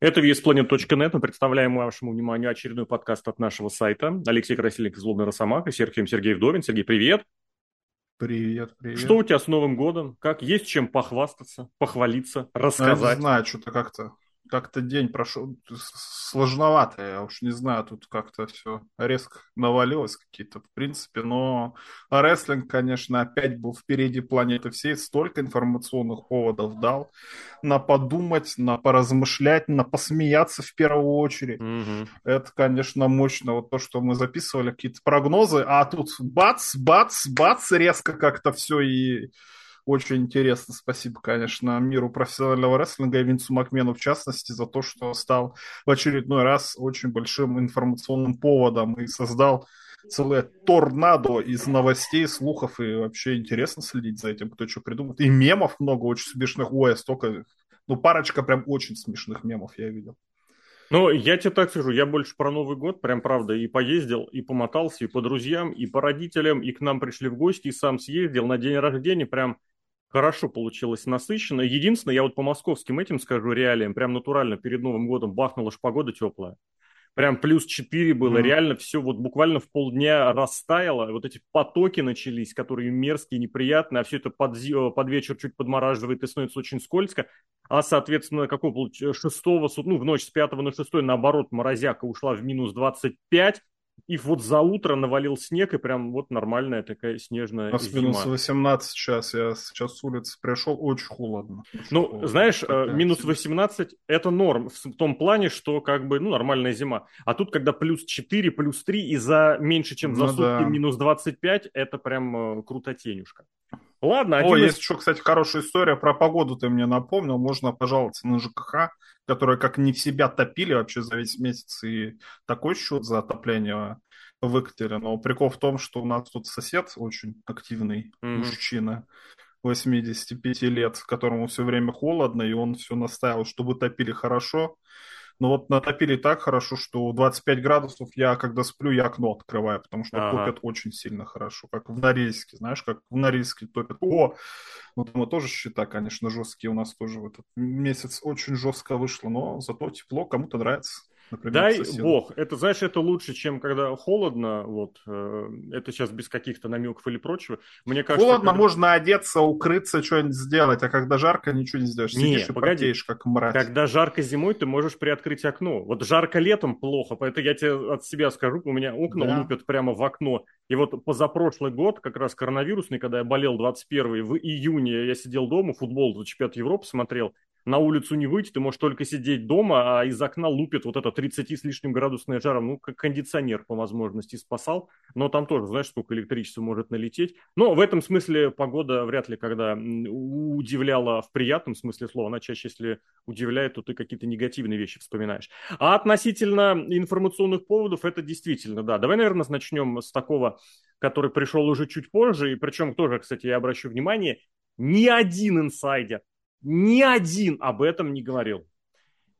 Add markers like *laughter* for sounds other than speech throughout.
Это VSPlanet.net. Мы представляем вашему вниманию очередной подкаст от нашего сайта. Алексей Красильник из Злобный Росомаха, Сергей Сергей Вдовин. Сергей, привет. Привет, привет. Что у тебя с Новым годом? Как есть чем похвастаться, похвалиться, рассказать? Не знаю, что-то как-то как-то день прошел сложновато, я уж не знаю, тут как-то все резко навалилось какие-то в принципе, но рестлинг, конечно, опять был впереди планеты всей, столько информационных поводов дал на подумать, на поразмышлять, на посмеяться в первую очередь. Угу. Это, конечно, мощно, вот то, что мы записывали, какие-то прогнозы, а тут бац, бац, бац, резко как-то все и очень интересно. Спасибо, конечно, миру профессионального рестлинга и Винсу Макмену в частности за то, что стал в очередной раз очень большим информационным поводом и создал целое торнадо из новостей, слухов, и вообще интересно следить за этим, кто что придумает. И мемов много очень смешных. Ой, столько... Ну, парочка прям очень смешных мемов я видел. Ну, я тебе так скажу, я больше про Новый год, прям правда, и поездил, и помотался, и по друзьям, и по родителям, и к нам пришли в гости, и сам съездил на день рождения, прям хорошо получилось насыщенно. Единственное, я вот по московским этим скажу реалиям, прям натурально перед Новым годом бахнула ж погода теплая. Прям плюс 4 было, mm-hmm. реально все вот буквально в полдня растаяло, вот эти потоки начались, которые мерзкие, неприятные, а все это под, под вечер чуть подмораживает и становится очень скользко, а, соответственно, какого шестого, ну, в ночь с 5 на 6, наоборот, морозяка ушла в минус 25, и вот за утро навалил снег, и прям вот нормальная такая снежная У зима. минус 18 сейчас, я сейчас с улицы пришел, очень холодно. Очень ну, холодно. знаешь, такая минус 18 – это норм в том плане, что как бы, ну, нормальная зима. А тут, когда плюс 4, плюс 3, и за меньше, чем за ну, сутки да. минус 25, это прям э, крутотенюшка. Ладно. О, из... есть еще, кстати, хорошая история про погоду, ты мне напомнил. Можно пожаловаться на ЖКХ, которые как не в себя топили вообще за весь месяц, и такой счет за отопление выкатили. Но прикол в том, что у нас тут сосед очень активный mm-hmm. мужчина, 85 лет, которому все время холодно, и он все настаивал, чтобы топили хорошо. Но вот натопили так хорошо, что 25 градусов я, когда сплю, я окно открываю, потому что ага. топят очень сильно хорошо. Как в Норильске, знаешь, как в Норильске топят. О, ну там тоже счета, конечно, жесткие у нас тоже в этот месяц очень жестко вышло, но зато тепло, кому-то нравится. Например, Дай бог. Это, знаешь, это лучше, чем когда холодно. Вот. Э, это сейчас без каких-то намеков или прочего. Мне кажется, холодно когда... можно одеться, укрыться, что-нибудь сделать, а когда жарко, ничего не сделаешь. Сидишь не, и погоди. потеешь, как мразь. Когда жарко зимой, ты можешь приоткрыть окно. Вот жарко летом плохо, поэтому я тебе от себя скажу, у меня окна да. лупят прямо в окно. И вот позапрошлый год, как раз коронавирусный, когда я болел 21 в июне, я сидел дома, футбол чемпионат Европы смотрел, на улицу не выйти, ты можешь только сидеть дома, а из окна лупит вот это 30 с лишним градусная жара. Ну, как кондиционер по возможности спасал, но там тоже, знаешь, сколько электричества может налететь. Но в этом смысле погода вряд ли когда удивляла в приятном смысле слова. Она чаще, если удивляет, то ты какие-то негативные вещи вспоминаешь. А относительно информационных поводов, это действительно, да. Давай, наверное, начнем с такого, который пришел уже чуть позже, и причем тоже, кстати, я обращу внимание, ни один инсайдер ни один об этом не говорил.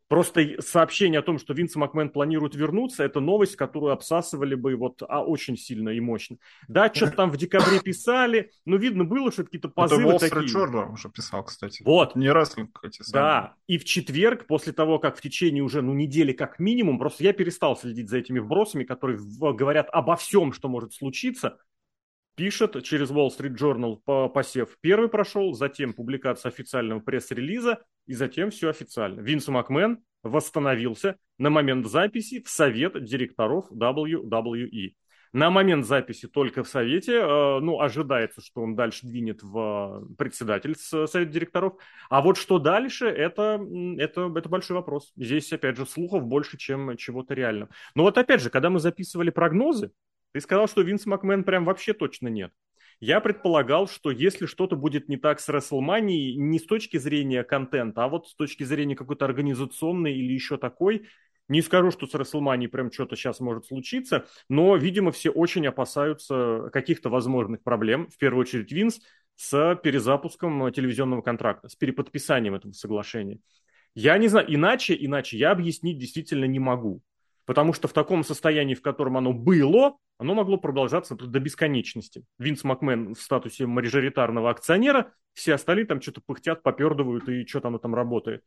Просто сообщение о том, что Винс Макмен планирует вернуться, это новость, которую обсасывали бы вот а, очень сильно и мощно. Да, что-то там в декабре писали, но видно было, что какие-то позывы это такие. Journal уже писал, кстати. Вот. Не рестлинг эти самые. Да, и в четверг, после того, как в течение уже ну, недели как минимум, просто я перестал следить за этими вбросами, которые говорят обо всем, что может случиться, пишет через Wall Street Journal по посев первый прошел, затем публикация официального пресс-релиза, и затем все официально. Винс Макмен восстановился на момент записи в совет директоров WWE. На момент записи только в Совете, э, ну, ожидается, что он дальше двинет в председатель Совета директоров. А вот что дальше, это, это, это большой вопрос. Здесь, опять же, слухов больше, чем чего-то реального. Но вот опять же, когда мы записывали прогнозы, ты сказал, что Винс Макмен прям вообще точно нет. Я предполагал, что если что-то будет не так с WrestleMania, не с точки зрения контента, а вот с точки зрения какой-то организационной или еще такой, не скажу, что с WrestleMania прям что-то сейчас может случиться, но, видимо, все очень опасаются каких-то возможных проблем, в первую очередь Винс, с перезапуском телевизионного контракта, с переподписанием этого соглашения. Я не знаю, иначе, иначе я объяснить действительно не могу. Потому что в таком состоянии, в котором оно было, оно могло продолжаться до бесконечности. Винс Макмен в статусе мажоритарного акционера, все остальные там что-то пыхтят, попердывают и что-то оно там работает.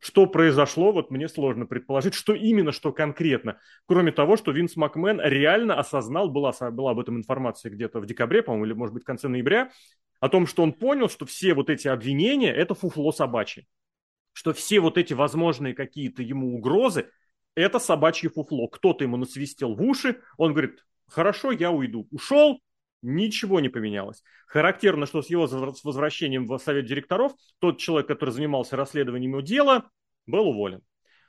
Что произошло, вот мне сложно предположить, что именно, что конкретно. Кроме того, что Винс Макмен реально осознал, была, была об этом информация где-то в декабре, по-моему, или, может быть, в конце ноября, о том, что он понял, что все вот эти обвинения – это фуфло собачье. Что все вот эти возможные какие-то ему угрозы – это собачье фуфло. Кто-то ему насвистел в уши, он говорит, хорошо, я уйду. Ушел, ничего не поменялось. Характерно, что с его возвращением в совет директоров тот человек, который занимался расследованием его дела, был уволен.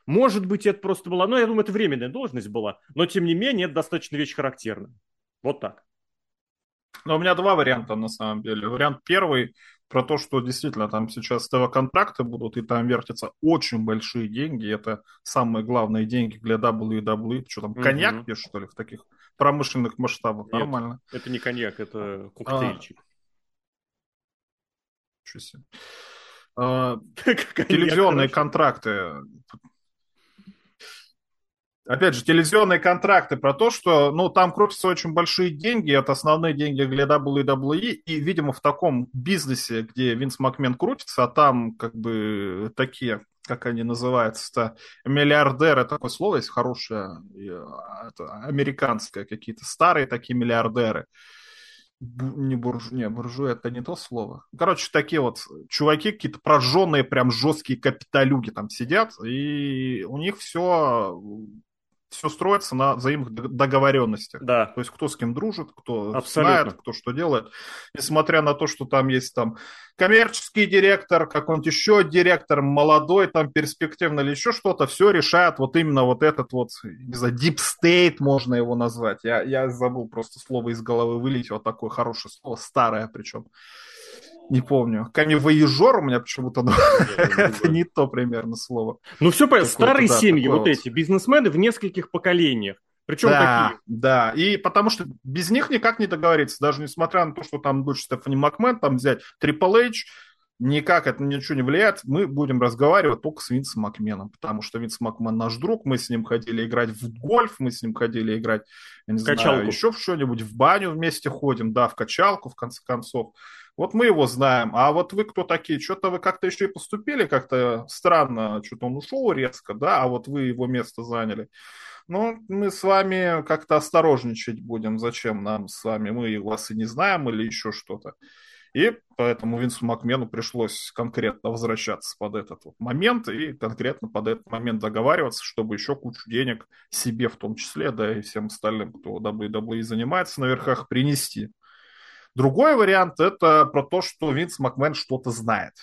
Может быть, это просто была, ну, я думаю, это временная должность была, но, тем не менее, это достаточно вещь характерная. Вот так. Но у меня два варианта, на самом деле. Вариант первый про то, что действительно там сейчас ТВ-контракты будут, и там вертятся очень большие деньги. Это самые главные деньги для WWE. Что там, коньяк пьешь, что ли, в таких промышленных масштабах? Нет, Нормально. это не коньяк, это коктейльчик. А, *laughs* телевизионные контракты опять же, телевизионные контракты про то, что, ну, там крутятся очень большие деньги, это основные деньги для WWE, и, видимо, в таком бизнесе, где Винс Макмен крутится, а там, как бы, такие, как они называются-то, миллиардеры, такое слово есть хорошее, это, американское, какие-то старые такие миллиардеры, не буржу, не, буржуя это не то слово. Короче, такие вот чуваки, какие-то прожженные, прям жесткие капиталюги там сидят, и у них все все строится на взаимных договоренностях. Да. То есть кто с кем дружит, кто Абсолютно. знает, кто что делает. Несмотря на то, что там есть там коммерческий директор, какой-нибудь еще директор, молодой, там перспективный или еще что-то, все решает вот именно вот этот вот, не знаю, deep state можно его назвать. Я, я забыл просто слово из головы вылить, вот такое хорошее слово, старое причем не помню. Камевоежор у меня почему-то, но *laughs* это не то примерно слово. Ну все понятно, старые семьи вот эти, бизнесмены в нескольких поколениях. Причем да, какие? Да, и потому что без них никак не договориться, даже несмотря на то, что там дочь Стефани Макмен, там взять Triple H, никак это ничего не влияет, мы будем разговаривать только с Винсом Макменом, потому что Винс Макмен наш друг, мы с ним ходили играть в гольф, мы с ним ходили играть, я не качалку. знаю, еще в что-нибудь, в баню вместе ходим, да, в качалку, в конце концов. Вот мы его знаем, а вот вы кто такие? Что-то вы как-то еще и поступили как-то странно, что-то он ушел резко, да, а вот вы его место заняли. Ну, мы с вами как-то осторожничать будем. Зачем нам с вами? Мы вас и не знаем или еще что-то. И поэтому Винсу Макмену пришлось конкретно возвращаться под этот вот момент и конкретно под этот момент договариваться, чтобы еще кучу денег себе в том числе, да и всем остальным, кто WWE занимается на верхах, принести. Другой вариант – это про то, что Винс Макмен что-то знает.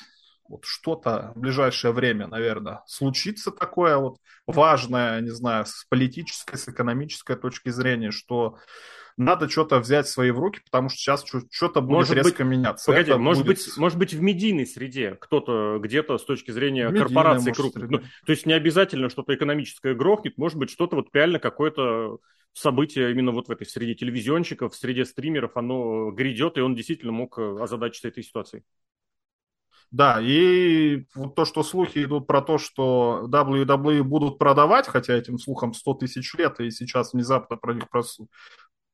Вот что-то в ближайшее время, наверное, случится такое вот важное, не знаю, с политической, с экономической точки зрения, что надо что-то взять свои в руки, потому что сейчас что-то будет может резко быть, меняться. Погоди, Это может, будет... быть, может быть в медийной среде кто-то где-то с точки зрения Медийная, корпорации крупных. Ну, то есть не обязательно что-то экономическое грохнет, может быть что-то вот реально какое-то событие именно вот в этой среде телевизионщиков, в среде стримеров, оно грядет, и он действительно мог э, озадачиться этой ситуацией. Да, и вот то, что слухи идут про то, что WWE будут продавать, хотя этим слухам 100 тысяч лет, и сейчас внезапно про них просто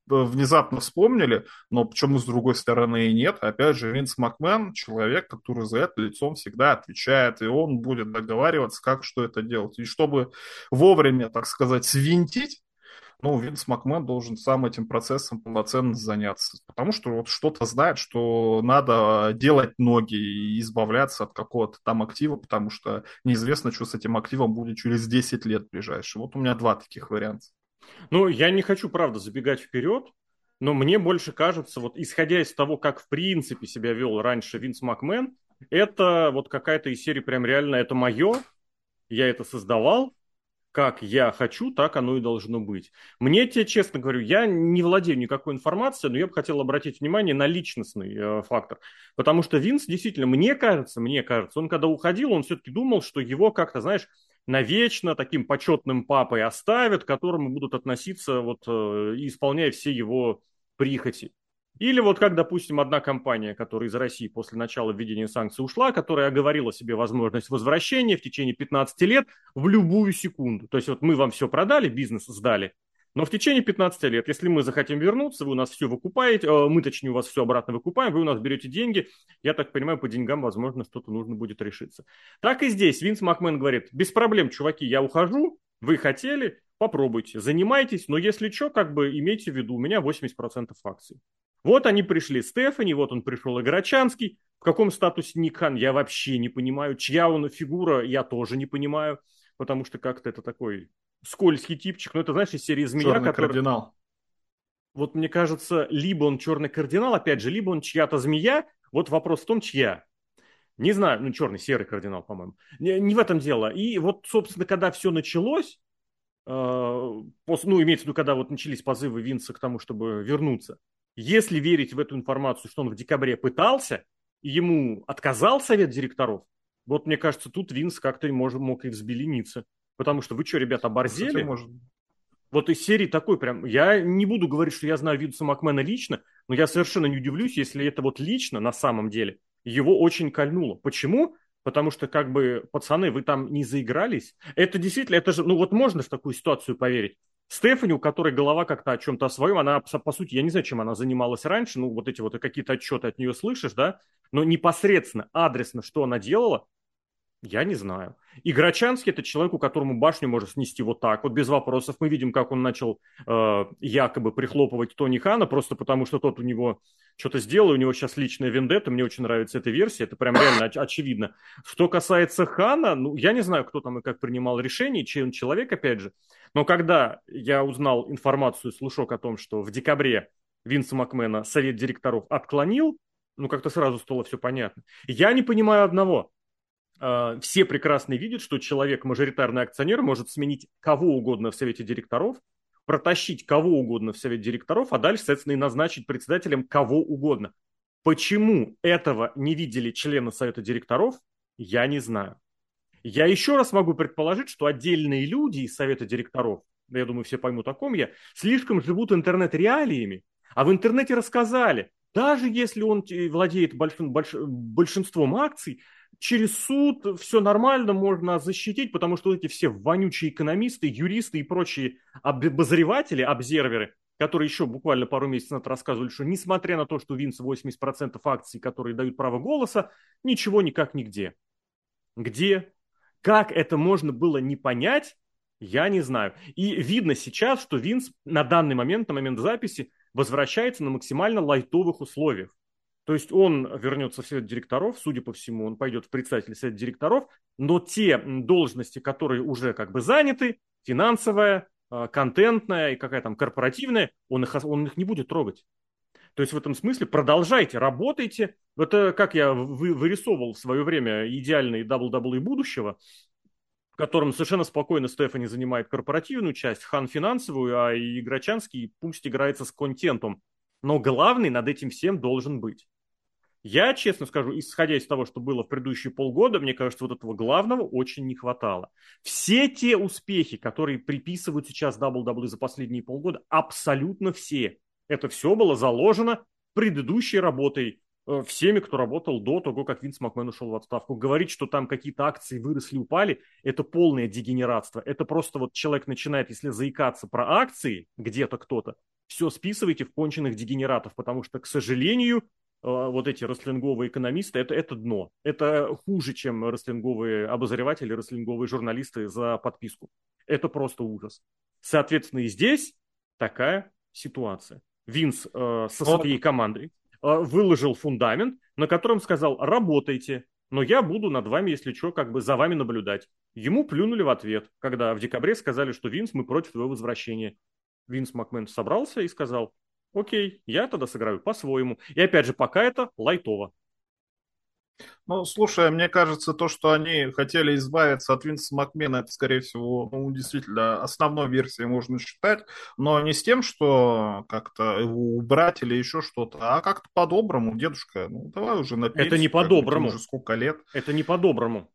внезапно вспомнили, но почему с другой стороны и нет. Опять же, Винс Макмен человек, который за это лицом всегда отвечает, и он будет договариваться, как что это делать. И чтобы вовремя, так сказать, свинтить, ну, Винс Макмен должен сам этим процессом полноценно заняться. Потому что вот что-то знает, что надо делать ноги и избавляться от какого-то там актива, потому что неизвестно, что с этим активом будет через 10 лет ближайшие. Вот у меня два таких варианта. Ну, я не хочу, правда, забегать вперед, но мне больше кажется, вот исходя из того, как в принципе себя вел раньше Винс Макмен, это вот какая-то из серии прям реально это мое, я это создавал, как я хочу, так оно и должно быть. Мне тебе честно говорю, я не владею никакой информацией, но я бы хотел обратить внимание на личностный э, фактор. Потому что Винс действительно, мне кажется, мне кажется, он когда уходил, он все-таки думал, что его как-то, знаешь, навечно таким почетным папой оставят, к которому будут относиться, вот, э, исполняя все его прихоти. Или вот как, допустим, одна компания, которая из России после начала введения санкций ушла, которая оговорила себе возможность возвращения в течение 15 лет в любую секунду. То есть вот мы вам все продали, бизнес сдали, Но в течение 15 лет, если мы захотим вернуться, вы у нас все выкупаете, э, мы, точнее, у вас все обратно выкупаем, вы у нас берете деньги, я так понимаю, по деньгам, возможно, что-то нужно будет решиться. Так и здесь Винс Макмен говорит, без проблем, чуваки, я ухожу, вы хотели, попробуйте, занимайтесь, но если что, как бы имейте в виду, у меня 80% акций. Вот они пришли, Стефани, вот он пришел Играчанский, в каком статусе Никхан, я вообще не понимаю, чья он фигура, я тоже не понимаю, потому что как-то это такой скользкий типчик, но это, знаешь, из серии «Змея», Черный который... кардинал. Вот мне кажется, либо он черный кардинал, опять же, либо он чья-то змея. Вот вопрос в том, чья. Не знаю, ну, черный, серый кардинал, по-моему. Не, не в этом дело. И вот, собственно, когда все началось, э, после, ну, имеется в виду, когда вот начались позывы Винса к тому, чтобы вернуться, если верить в эту информацию, что он в декабре пытался, и ему отказал совет директоров, вот мне кажется, тут Винс как-то мог, мог и взбелениться. Потому что вы что, ребята, оборзели? Может. Вот из серии такой прям... Я не буду говорить, что я знаю Винса Макмена лично, но я совершенно не удивлюсь, если это вот лично на самом деле его очень кольнуло. Почему? Потому что, как бы, пацаны, вы там не заигрались. Это действительно, это же, ну вот можно в такую ситуацию поверить. Стефани, у которой голова как-то о чем-то о своем, она, по сути, я не знаю, чем она занималась раньше, ну, вот эти вот какие-то отчеты от нее слышишь, да, но непосредственно, адресно, что она делала, я не знаю. И Грачанский это человек, у которому башню может снести вот так, вот без вопросов. Мы видим, как он начал э, якобы прихлопывать Тони Хана, просто потому что тот у него что-то сделал, у него сейчас личная вендетта, мне очень нравится эта версия, это прям реально оч- очевидно. Что касается Хана, ну, я не знаю, кто там и как принимал решение, чей он человек, опять же, но когда я узнал информацию, слушок о том, что в декабре Винса Макмена совет директоров отклонил, ну, как-то сразу стало все понятно. Я не понимаю одного – все прекрасно видят, что человек, мажоритарный акционер, может сменить кого угодно в совете директоров, протащить кого угодно в совет директоров, а дальше, соответственно, и назначить председателем кого угодно. Почему этого не видели члены совета директоров, я не знаю. Я еще раз могу предположить, что отдельные люди из совета директоров, я думаю, все поймут о ком я, слишком живут интернет-реалиями, а в интернете рассказали, даже если он владеет большим, больш, большинством акций, через суд все нормально можно защитить, потому что эти все вонючие экономисты, юристы и прочие обозреватели, обзерверы, которые еще буквально пару месяцев назад рассказывали, что несмотря на то, что Винс 80% акций, которые дают право голоса, ничего никак нигде. Где? Как это можно было не понять, я не знаю. И видно сейчас, что Винс на данный момент, на момент записи, возвращается на максимально лайтовых условиях. То есть он вернется в совет директоров, судя по всему, он пойдет в председатель совета директоров, но те должности, которые уже как бы заняты, финансовая, а, контентная и какая там корпоративная, он их, он их не будет трогать. То есть в этом смысле продолжайте, работайте. Это как я вы, вырисовывал в свое время идеальный WWE будущего, в котором совершенно спокойно Стефани занимает корпоративную часть, Хан финансовую, а Играчанский пусть играется с контентом. Но главный над этим всем должен быть. Я, честно скажу, исходя из того, что было в предыдущие полгода, мне кажется, вот этого главного очень не хватало. Все те успехи, которые приписывают сейчас WWE за последние полгода, абсолютно все. Это все было заложено предыдущей работой э, всеми, кто работал до того, как Винс Макмен ушел в отставку. Говорить, что там какие-то акции выросли, упали, это полное дегенератство. Это просто вот человек начинает, если заикаться про акции, где-то кто-то, все списывайте в конченых дегенератов, потому что, к сожалению, вот эти рестлинговые экономисты, это, это дно. Это хуже, чем рестлинговые обозреватели, рестлинговые журналисты за подписку. Это просто ужас. Соответственно, и здесь такая ситуация. Винс э, со своей командой э, выложил фундамент, на котором сказал, работайте, но я буду над вами, если что, как бы за вами наблюдать. Ему плюнули в ответ, когда в декабре сказали, что Винс, мы против твоего возвращения. Винс Макмен собрался и сказал, окей, я тогда сыграю по-своему. И опять же, пока это лайтово. Ну, слушай, мне кажется, то, что они хотели избавиться от Винса Макмена, это, скорее всего, ну, действительно, основной версией можно считать, но не с тем, что как-то его убрать или еще что-то, а как-то по-доброму, дедушка, ну, давай уже на Это не по-доброму. Уже сколько лет. Это не по-доброму.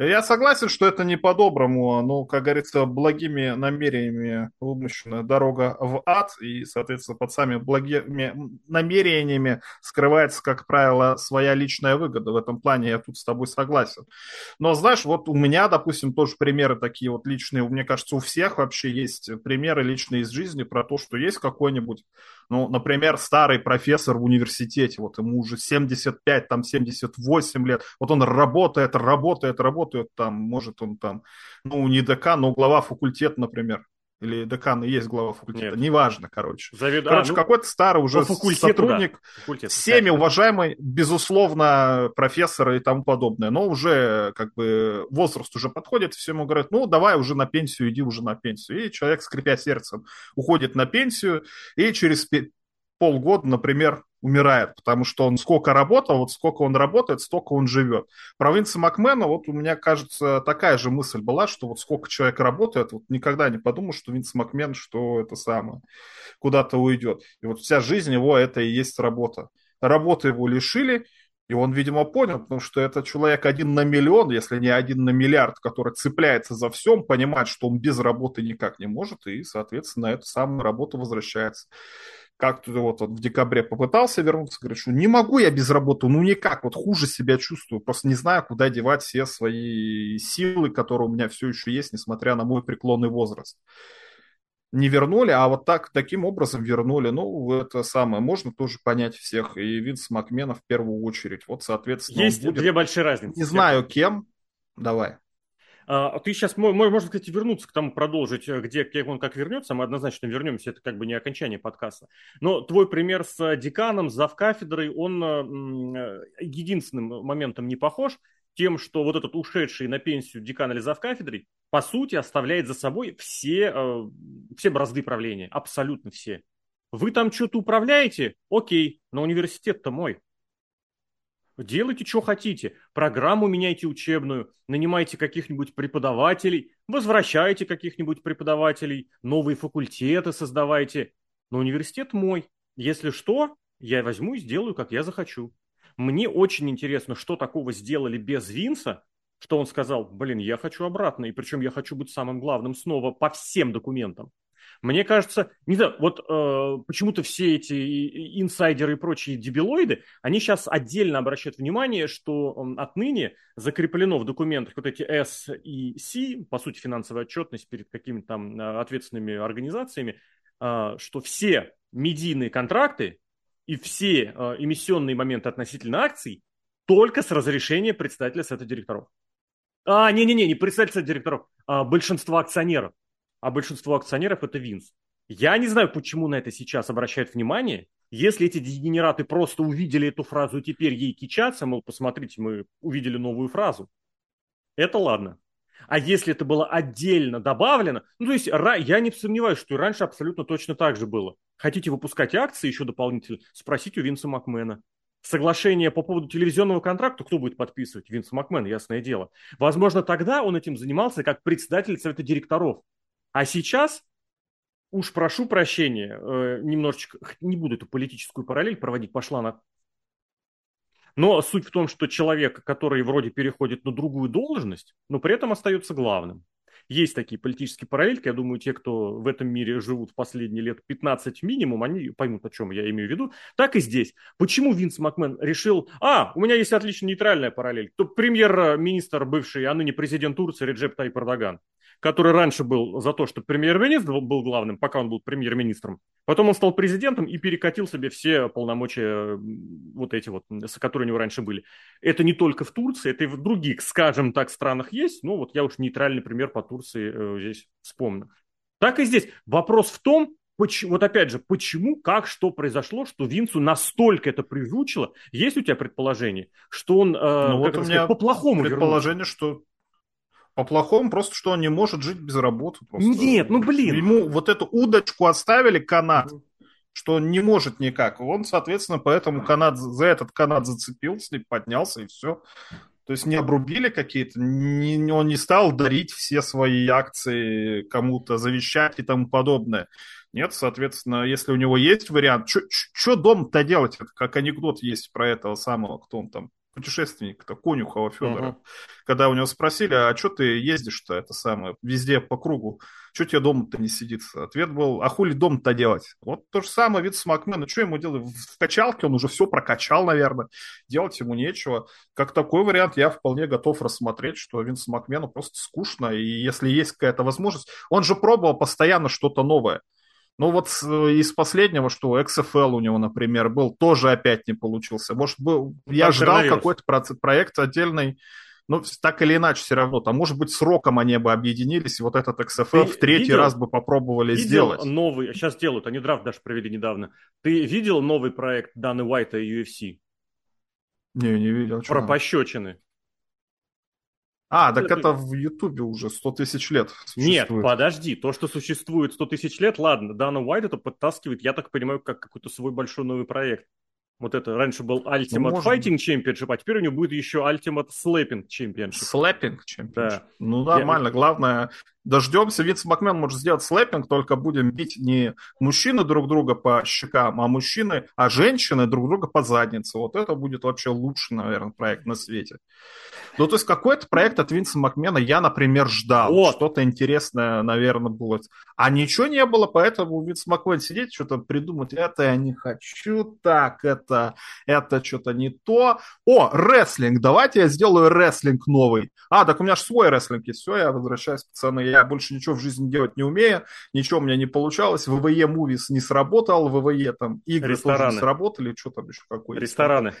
Я согласен, что это не по-доброму, но, как говорится, благими намерениями вымощена дорога в ад, и, соответственно, под самыми благими намерениями скрывается, как правило, своя личная выгода. В этом плане я тут с тобой согласен. Но, знаешь, вот у меня, допустим, тоже примеры такие вот личные, мне кажется, у всех вообще есть примеры личные из жизни про то, что есть какой-нибудь ну, например, старый профессор в университете, вот ему уже 75, там 78 лет, вот он работает, работает, работает там, может он там, ну, не декан, но глава факультета, например, или декан и есть глава факультета, Нет. неважно, короче. Завид... Короче, а, ну, какой-то старый уже сотрудник, да. Факультет, всеми уважаемый, безусловно, профессор и тому подобное, но уже как бы возраст уже подходит, все ему говорят, ну, давай уже на пенсию, иди уже на пенсию. И человек, скрипя сердцем, уходит на пенсию, и через полгода, например, умирает, потому что он сколько работал, вот сколько он работает, столько он живет. Про Винса Макмена, вот у меня, кажется, такая же мысль была, что вот сколько человек работает, вот никогда не подумал, что Винс Макмен, что это самое, куда-то уйдет. И вот вся жизнь его, это и есть работа. Работы его лишили, и он, видимо, понял, потому что это человек один на миллион, если не один на миллиард, который цепляется за всем, понимает, что он без работы никак не может, и, соответственно, на эту самую работу возвращается как-то вот, вот в декабре попытался вернуться, говорит, что не могу я без работы, ну никак, вот хуже себя чувствую, просто не знаю, куда девать все свои силы, которые у меня все еще есть, несмотря на мой преклонный возраст. Не вернули, а вот так, таким образом вернули. Ну, это самое, можно тоже понять всех. И Винс Макмена в первую очередь. Вот, соответственно, Есть будет... две большие разницы. Не знаю, кем. Давай. А, ты сейчас, можно, кстати, вернуться к тому, продолжить, э, где, где он как вернется. Мы однозначно вернемся, это как бы не окончание подкаста. Но твой пример с деканом, с завкафедрой, он э, единственным моментом не похож тем, что вот этот ушедший на пенсию декан или завкафедрой, по сути, оставляет за собой все, э, все бразды правления, абсолютно все. Вы там что-то управляете? Окей, но университет-то мой. Делайте, что хотите. Программу меняйте учебную, нанимайте каких-нибудь преподавателей, возвращайте каких-нибудь преподавателей, новые факультеты создавайте. Но университет мой. Если что, я возьму и сделаю, как я захочу. Мне очень интересно, что такого сделали без Винса, что он сказал, блин, я хочу обратно, и причем я хочу быть самым главным снова по всем документам. Мне кажется, не знаю, вот э, почему-то все эти инсайдеры и прочие дебилоиды, они сейчас отдельно обращают внимание, что отныне закреплено в документах вот эти S и C, по сути, финансовая отчетность перед какими-то там э, ответственными организациями, э, что все медийные контракты и все э, эмиссионные моменты относительно акций только с разрешения председателя совета директоров. А, не-не-не, не председатель совета директоров, а большинство акционеров а большинство акционеров это Винс. Я не знаю, почему на это сейчас обращают внимание. Если эти дегенераты просто увидели эту фразу и теперь ей кичатся, мол, посмотрите, мы увидели новую фразу. Это ладно. А если это было отдельно добавлено, ну то есть я не сомневаюсь, что и раньше абсолютно точно так же было. Хотите выпускать акции еще дополнительно, спросите у Винса Макмена. Соглашение по поводу телевизионного контракта кто будет подписывать? Винс Макмен, ясное дело. Возможно, тогда он этим занимался как председатель совета директоров. А сейчас, уж прошу прощения, э, немножечко, не буду эту политическую параллель проводить, пошла на... Но суть в том, что человек, который вроде переходит на другую должность, но при этом остается главным. Есть такие политические параллельки, я думаю, те, кто в этом мире живут в последние лет 15 минимум, они поймут, о чем я имею в виду. Так и здесь. Почему Винс Макмен решил, а, у меня есть отлично нейтральная параллель. То премьер-министр бывший, а ныне президент Турции Реджеп Тайп Эрдоган который раньше был за то, что премьер-министр был главным, пока он был премьер-министром. Потом он стал президентом и перекатил себе все полномочия вот эти вот, которые у него раньше были. Это не только в Турции, это и в других, скажем так, странах есть. Ну вот я уж нейтральный пример по Турции э, здесь вспомню. Так и здесь. Вопрос в том, Почему, вот опять же, почему, как, что произошло, что Винцу настолько это прижучило? Есть у тебя предположение, что он, э, ну, вот у меня по-плохому предположение, вернулся? что по-плохому просто, что он не может жить без работы. Просто. Нет, ну блин. Ему вот эту удочку оставили, канат, что он не может никак. Он, соответственно, поэтому канат, за этот канат зацепился, поднялся и все. То есть не обрубили какие-то, не, он не стал дарить все свои акции кому-то, завещать и тому подобное. Нет, соответственно, если у него есть вариант, что дом-то делать? Это как анекдот есть про этого самого, кто он там, путешественника-то, Конюхова Федора. Угу. Когда у него спросили, а что ты ездишь-то, это самое, везде по кругу, что тебе дома-то не сидится? Ответ был, а хули дом-то делать? Вот то же самое Винс Макмен, ну что ему делать? В качалке он уже все прокачал, наверное, делать ему нечего. Как такой вариант я вполне готов рассмотреть, что Винс Макмену просто скучно, и если есть какая-то возможность, он же пробовал постоянно что-то новое. Ну вот из последнего, что XFL у него, например, был, тоже опять не получился. Может, был, я ждал какой-то проект отдельный, ну, так или иначе, все равно, там, может быть, сроком они бы объединились, и вот этот XFL Ты в третий видел, раз бы попробовали видел сделать. новый, сейчас делают, они драфт даже провели недавно. Ты видел новый проект Даны Уайта и UFC? Не, не видел. Про пощечины. А, так это в Ютубе уже 100 тысяч лет существует. Нет, подожди, то, что существует 100 тысяч лет, ладно, Дана Уайт это подтаскивает, я так понимаю, как какой-то свой большой новый проект. Вот это раньше был Ultimate ну, Fighting Championship, а теперь у него будет еще Ultimate Slapping Championship. Slapping Championship. Да. Ну, нормально. Я... Главное, дождемся. Винс Макмен может сделать слэпинг, только будем бить не мужчины друг друга по щекам, а мужчины, а женщины друг друга по заднице. Вот это будет вообще лучший, наверное, проект на свете. Ну, то есть какой-то проект от Винса Макмена я, например, ждал. Вот. Что-то интересное, наверное, было. А ничего не было, поэтому Винс Макмен сидеть, что-то придумать. Это я не хочу, так, это, это что-то не то. О, рестлинг, давайте я сделаю рестлинг новый. А, так у меня же свой рестлинг есть. Все, я возвращаюсь, пацаны. Я больше ничего в жизни делать не умею, ничего у меня не получалось. ВВЕ Мувис не сработал, ВВЕ там игры Рестораны. тоже не сработали. Что там еще какое-то? Рестораны.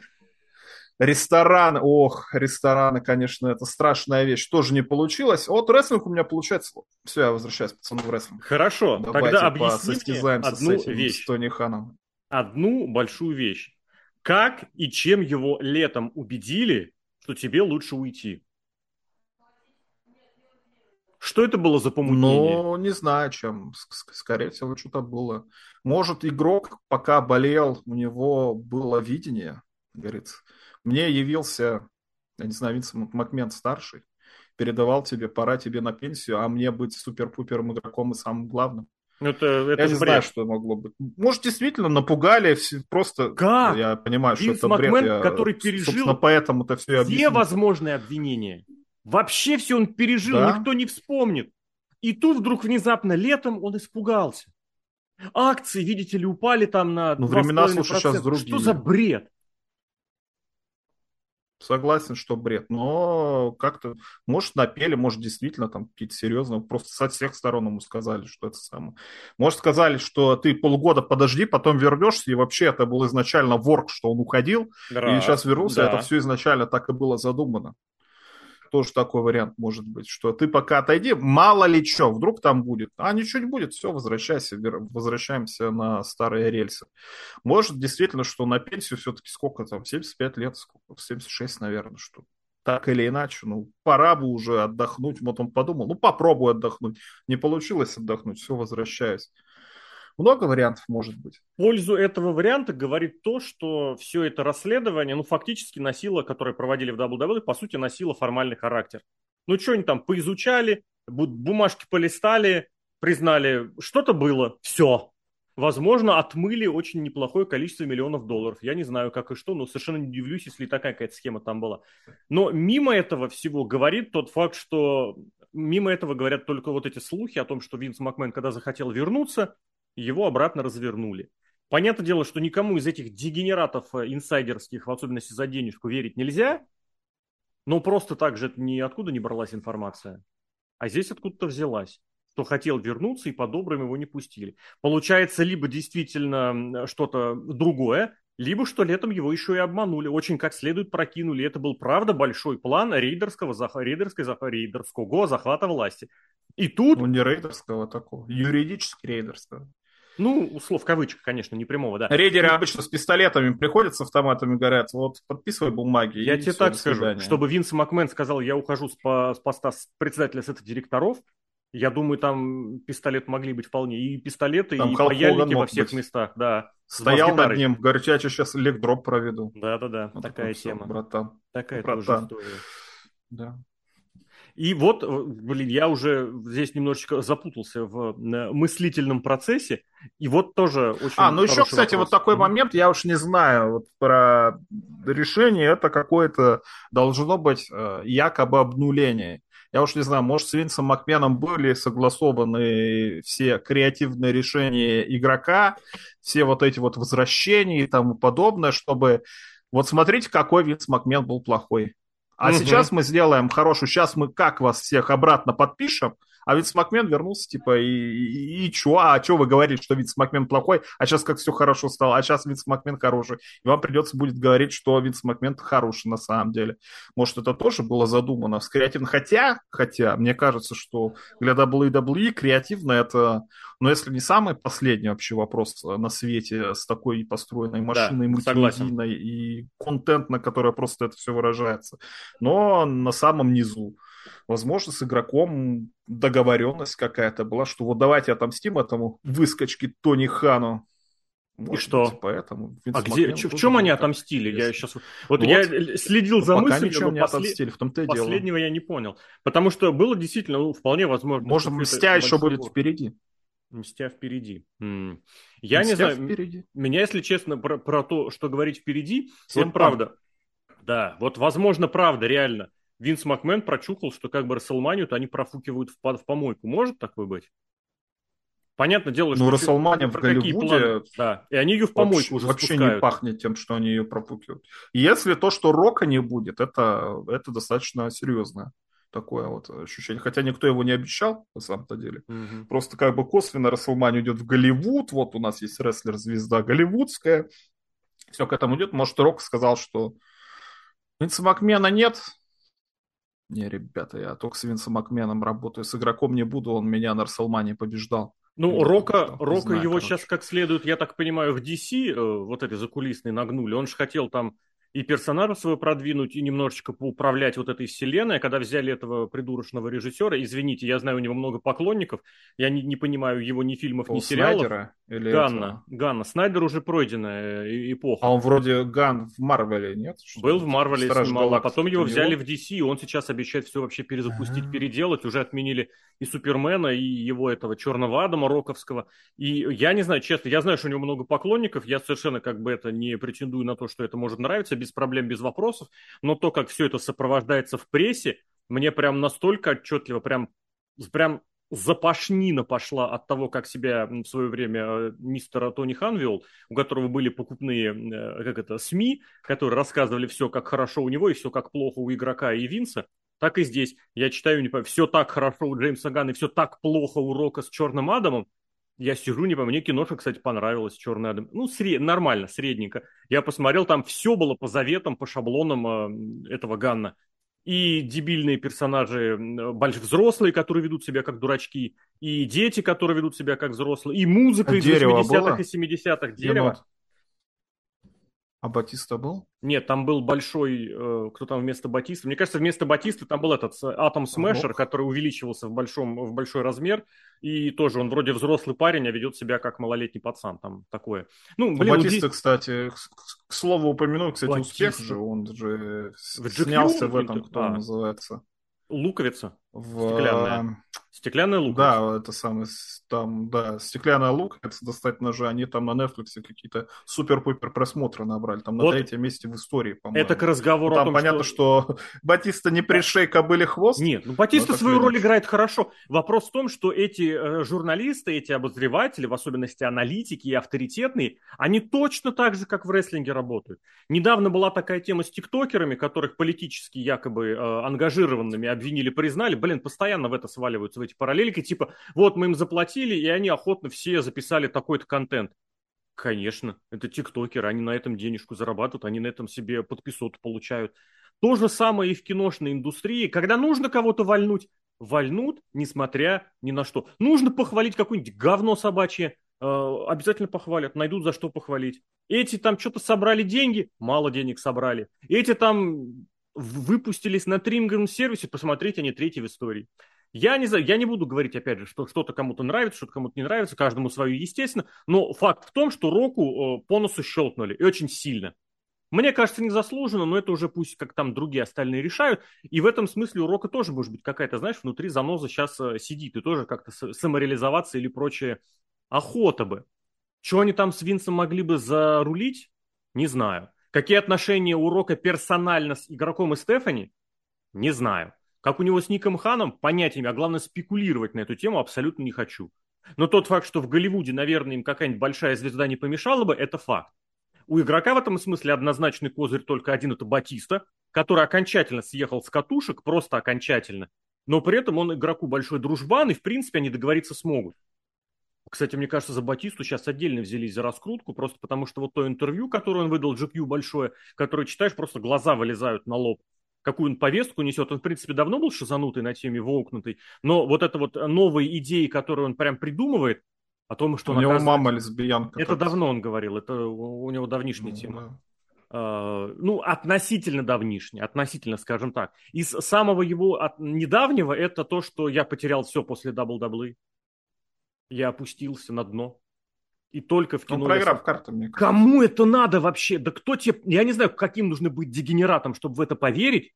Рестораны, ох, рестораны, конечно, это страшная вещь, тоже не получилось. Вот рестлинг у меня получается. Все, я возвращаюсь, пацаны, в рестлинг. Хорошо, Давайте тогда объясни мне одну с этим, вещь. С Тони Ханом. Одну большую вещь. Как и чем его летом убедили, что тебе лучше уйти? Что это было за помутнение? Ну, не знаю, чем. Скорее всего, что-то было. Может, игрок, пока болел, у него было видение, говорится мне явился, я не знаю, Винс Макмен старший, передавал тебе, пора тебе на пенсию, а мне быть супер-пупером игроком и самым главным. Это, это я не бред. знаю, что могло быть. Может, действительно напугали просто. Как? Я понимаю, Винс что это Макмен, бред. Я, который пережил поэтому это все все возможные обвинения. Вообще все он пережил, да? никто не вспомнит. И тут вдруг внезапно летом он испугался. Акции, видите ли, упали там на Ну, времена, слушай, сейчас другие. Что за бред? Согласен, что бред. Но как-то, может, напели, может, действительно там какие-то серьезные, просто со всех сторон ему сказали, что это самое. Может, сказали, что ты полгода подожди, потом вернешься, и вообще это был изначально ворк, что он уходил, Раз, и сейчас вернулся, да. это все изначально так и было задумано тоже такой вариант может быть, что ты пока отойди, мало ли что, вдруг там будет. А ничего не будет, все, возвращайся, возвращаемся на старые рельсы. Может действительно, что на пенсию все-таки сколько там, 75 лет, сколько, 76, наверное, что так или иначе, ну, пора бы уже отдохнуть. Вот он подумал, ну, попробую отдохнуть. Не получилось отдохнуть, все, возвращаюсь. Много вариантов может быть. В пользу этого варианта говорит то, что все это расследование, ну, фактически носило, которое проводили в WWE, по сути, носило формальный характер. Ну, что они там поизучали, бумажки полистали, признали, что-то было, все. Возможно, отмыли очень неплохое количество миллионов долларов. Я не знаю, как и что, но совершенно не удивлюсь, если такая какая-то схема там была. Но мимо этого всего говорит тот факт, что мимо этого говорят только вот эти слухи о том, что Винс Макмен, когда захотел вернуться, его обратно развернули. Понятное дело, что никому из этих дегенератов э, инсайдерских, в особенности за денежку, верить нельзя, но просто так же ниоткуда не бралась информация. А здесь откуда-то взялась что хотел вернуться и по-доброму его не пустили. Получается, либо действительно что-то другое, либо что летом его еще и обманули, очень как следует прокинули. Это был, правда, большой план рейдерского, рейдерской, рейдерского захвата власти. И тут... Ну, не рейдерского такого, юридически рейдерского. Ну, услов в кавычках, конечно, не прямого, да. Рейдеры обычно с пистолетами приходят, с автоматами говорят, вот, подписывай бумаги. Я тебе так скажу, чтобы Винс Макмен сказал, я ухожу с, по, с поста председателя Совета директоров, я думаю, там пистолет могли быть вполне. И пистолеты, там и паяльники во всех быть. местах, да. Стоял над ним, говорит, я сейчас легдроп проведу. Да-да-да, вот такая тема. Братан. Такая братан. тоже история. Да. И вот, э, блин, я уже здесь немножечко запутался в э, мыслительном процессе, и вот тоже очень А, ну еще, кстати, вопрос. вот такой момент, я уж не знаю вот про решение, это какое-то должно быть э, якобы обнуление. Я уж не знаю, может, с Винсом Макменом были согласованы все креативные решения игрока, все вот эти вот возвращения и тому подобное, чтобы... Вот смотрите, какой Винс Макмен был плохой. А угу. сейчас мы сделаем хорошую, сейчас мы как вас всех обратно подпишем, а Винс Макмен вернулся, типа, и, и, и чё? А чё вы говорите, что Винс Макмен плохой, а сейчас как все хорошо стало, а сейчас Винс Макмен хороший. И вам придется будет говорить, что Винс Макмен хороший на самом деле. Может, это тоже было задумано с креативно. Хотя, хотя, мне кажется, что для WWE креативно это, ну, если не самый последний вообще вопрос на свете с такой построенной машиной, да, мультимедийной и контент, на который просто это все выражается. Но на самом низу возможно, с игроком договоренность какая-то была, что вот давайте отомстим этому выскочке Тони Хану. Может и что? Быть, поэтому а где, в чем они отомстили? Я сейчас вот, вот я следил за пока мыслью, но не послед... отомстили, в том-то и последнего дело. я не понял, потому что было действительно ну, вполне возможно. Может, мстя еще будет впереди. Мстя впереди. М-м. Я мстя не знаю. Впереди. Меня, если честно, про, про то, что говорить впереди, всем правда. Да, вот возможно, правда, реально. Винс Макмен прочухал, что как бы Расселманию-то они профукивают в, в помойку. Может такое быть? Понятное дело, что... Ну, Расселмания в Голливуде... Да, и они ее в помойку вообще, уже Вообще спускают. не пахнет тем, что они ее пропукивают. Если то, что Рока не будет, это, это достаточно серьезное такое вот ощущение. Хотя никто его не обещал, на самом-то деле. Угу. Просто как бы косвенно Расселмания идет в Голливуд. Вот у нас есть рестлер-звезда голливудская. Все к этому идет. Может, Рок сказал, что Винса Макмена нет, не, ребята, я только с Винсом Макменом работаю. С игроком не буду, он меня на Расселмане побеждал. Ну, Рока, Рока знаю, его короче. сейчас, как следует, я так понимаю, в DC э, вот этой закулисной нагнули. Он же хотел там и персонажа своего продвинуть, и немножечко поуправлять вот этой вселенной. А когда взяли этого придурочного режиссера, извините, я знаю у него много поклонников, я не, не понимаю его ни фильмов, О, ни сериалов. Снайдера или Ганна, этого? Ганна. Снайдер уже пройденная э, эпоха. А он вроде Ган в Марвеле, нет? Что Был в Марвеле, Страж снимал, а потом его взяли в DC, и он сейчас обещает все вообще перезапустить, А-а-а. переделать. Уже отменили и Супермена, и его этого Черного Адама Роковского. И я не знаю, честно, я знаю, что у него много поклонников, я совершенно как бы это не претендую на то, что это может нравиться, без проблем, без вопросов, но то, как все это сопровождается в прессе, мне прям настолько отчетливо, прям, прям запашнина пошла от того, как себя в свое время э, мистер Тони Хан вел, у которого были покупные, э, как это, СМИ, которые рассказывали все, как хорошо у него и все, как плохо у игрока и Винса, так и здесь. Я читаю, не все так хорошо у Джеймса Ганна и все так плохо у Рока с Черным Адамом, я сижу, не помню, мне киноша, кстати, понравилась, Черный Адам. Ну, сред... нормально, средненько. Я посмотрел, там все было по заветам, по шаблонам э, этого Ганна и дебильные персонажи, большие взрослые, которые ведут себя как дурачки, и дети, которые ведут себя как взрослые, и музыка а из 80-х и 70-х. Дерево. А Батиста был? Нет, там был большой, э, кто там вместо Батиста. Мне кажется, вместо Батиста там был этот Атом Смешер, который увеличивался в, большом, в большой размер. И тоже он вроде взрослый парень, а ведет себя как малолетний пацан. Там такое. Ну, блин, Батиста, здесь... кстати, к слову упомянул, кстати, Батиста. успех же. Он же в снялся в этом, кто а. называется. Луковица в... стеклянная. Стеклянная лук. Да, это самый, там, да, стеклянная лук, это достать ножи, они там на Netflix какие-то супер-пупер просмотры набрали, там вот на третьем месте в истории, по-моему. Это к разговору там о том, понятно, что... что *laughs* Батиста не пришей кобыле хвост. Нет, ну Батиста свою роль играет хорошо. Вопрос в том, что эти э, журналисты, эти обозреватели, в особенности аналитики и авторитетные, они точно так же, как в рестлинге работают. Недавно была такая тема с тиктокерами, которых политически якобы э, ангажированными обвинили, признали, блин, постоянно в это сваливаются, в эти параллельки, типа, вот мы им заплатили, и они охотно все записали такой-то контент. Конечно, это тиктокеры, они на этом денежку зарабатывают, они на этом себе подписоту получают. То же самое и в киношной индустрии. Когда нужно кого-то вальнуть, вальнут, несмотря ни на что. Нужно похвалить какое-нибудь говно собачье, э, обязательно похвалят, найдут за что похвалить. Эти там что-то собрали деньги, мало денег собрали. Эти там выпустились на стриминговом сервисе, посмотрите, они третьи в истории. Я не, знаю, я не буду говорить, опять же, что что-то кому-то нравится, что-то кому-то не нравится, каждому свое, естественно, но факт в том, что Року э, по носу щелкнули, и очень сильно. Мне кажется, не заслуженно, но это уже пусть как там другие остальные решают. И в этом смысле у Рока тоже может быть какая-то, знаешь, внутри заноза сейчас э, сидит и тоже как-то самореализоваться или прочее охота бы. Что они там с Винсом могли бы зарулить, не знаю. Какие отношения у Рока персонально с игроком и Стефани, не знаю. Как у него с Ником Ханом, понятиями, а главное спекулировать на эту тему абсолютно не хочу. Но тот факт, что в Голливуде, наверное, им какая-нибудь большая звезда не помешала бы, это факт. У игрока в этом смысле однозначный козырь только один – это Батиста, который окончательно съехал с катушек, просто окончательно. Но при этом он игроку большой дружбан, и в принципе они договориться смогут. Кстати, мне кажется, за Батисту сейчас отдельно взялись за раскрутку, просто потому что вот то интервью, которое он выдал GQ большое, которое читаешь, просто глаза вылезают на лоб какую он повестку несет. Он, в принципе, давно был шизанутый на теме воукнутый, но вот это вот новые идеи, которые он прям придумывает, о том, что... У него мама лесбиянка. Это давно он говорил, это у него давнишняя ну, тема. Да. Uh, ну, относительно давнишняя, относительно, скажем так. Из самого его от, недавнего это то, что я потерял все после WWE. Я опустился на дно. И только в кино... Ну, проиграв карту, мне кажется. Кому это надо вообще? Да кто тебе... Я не знаю, каким нужно быть дегенератом, чтобы в это поверить.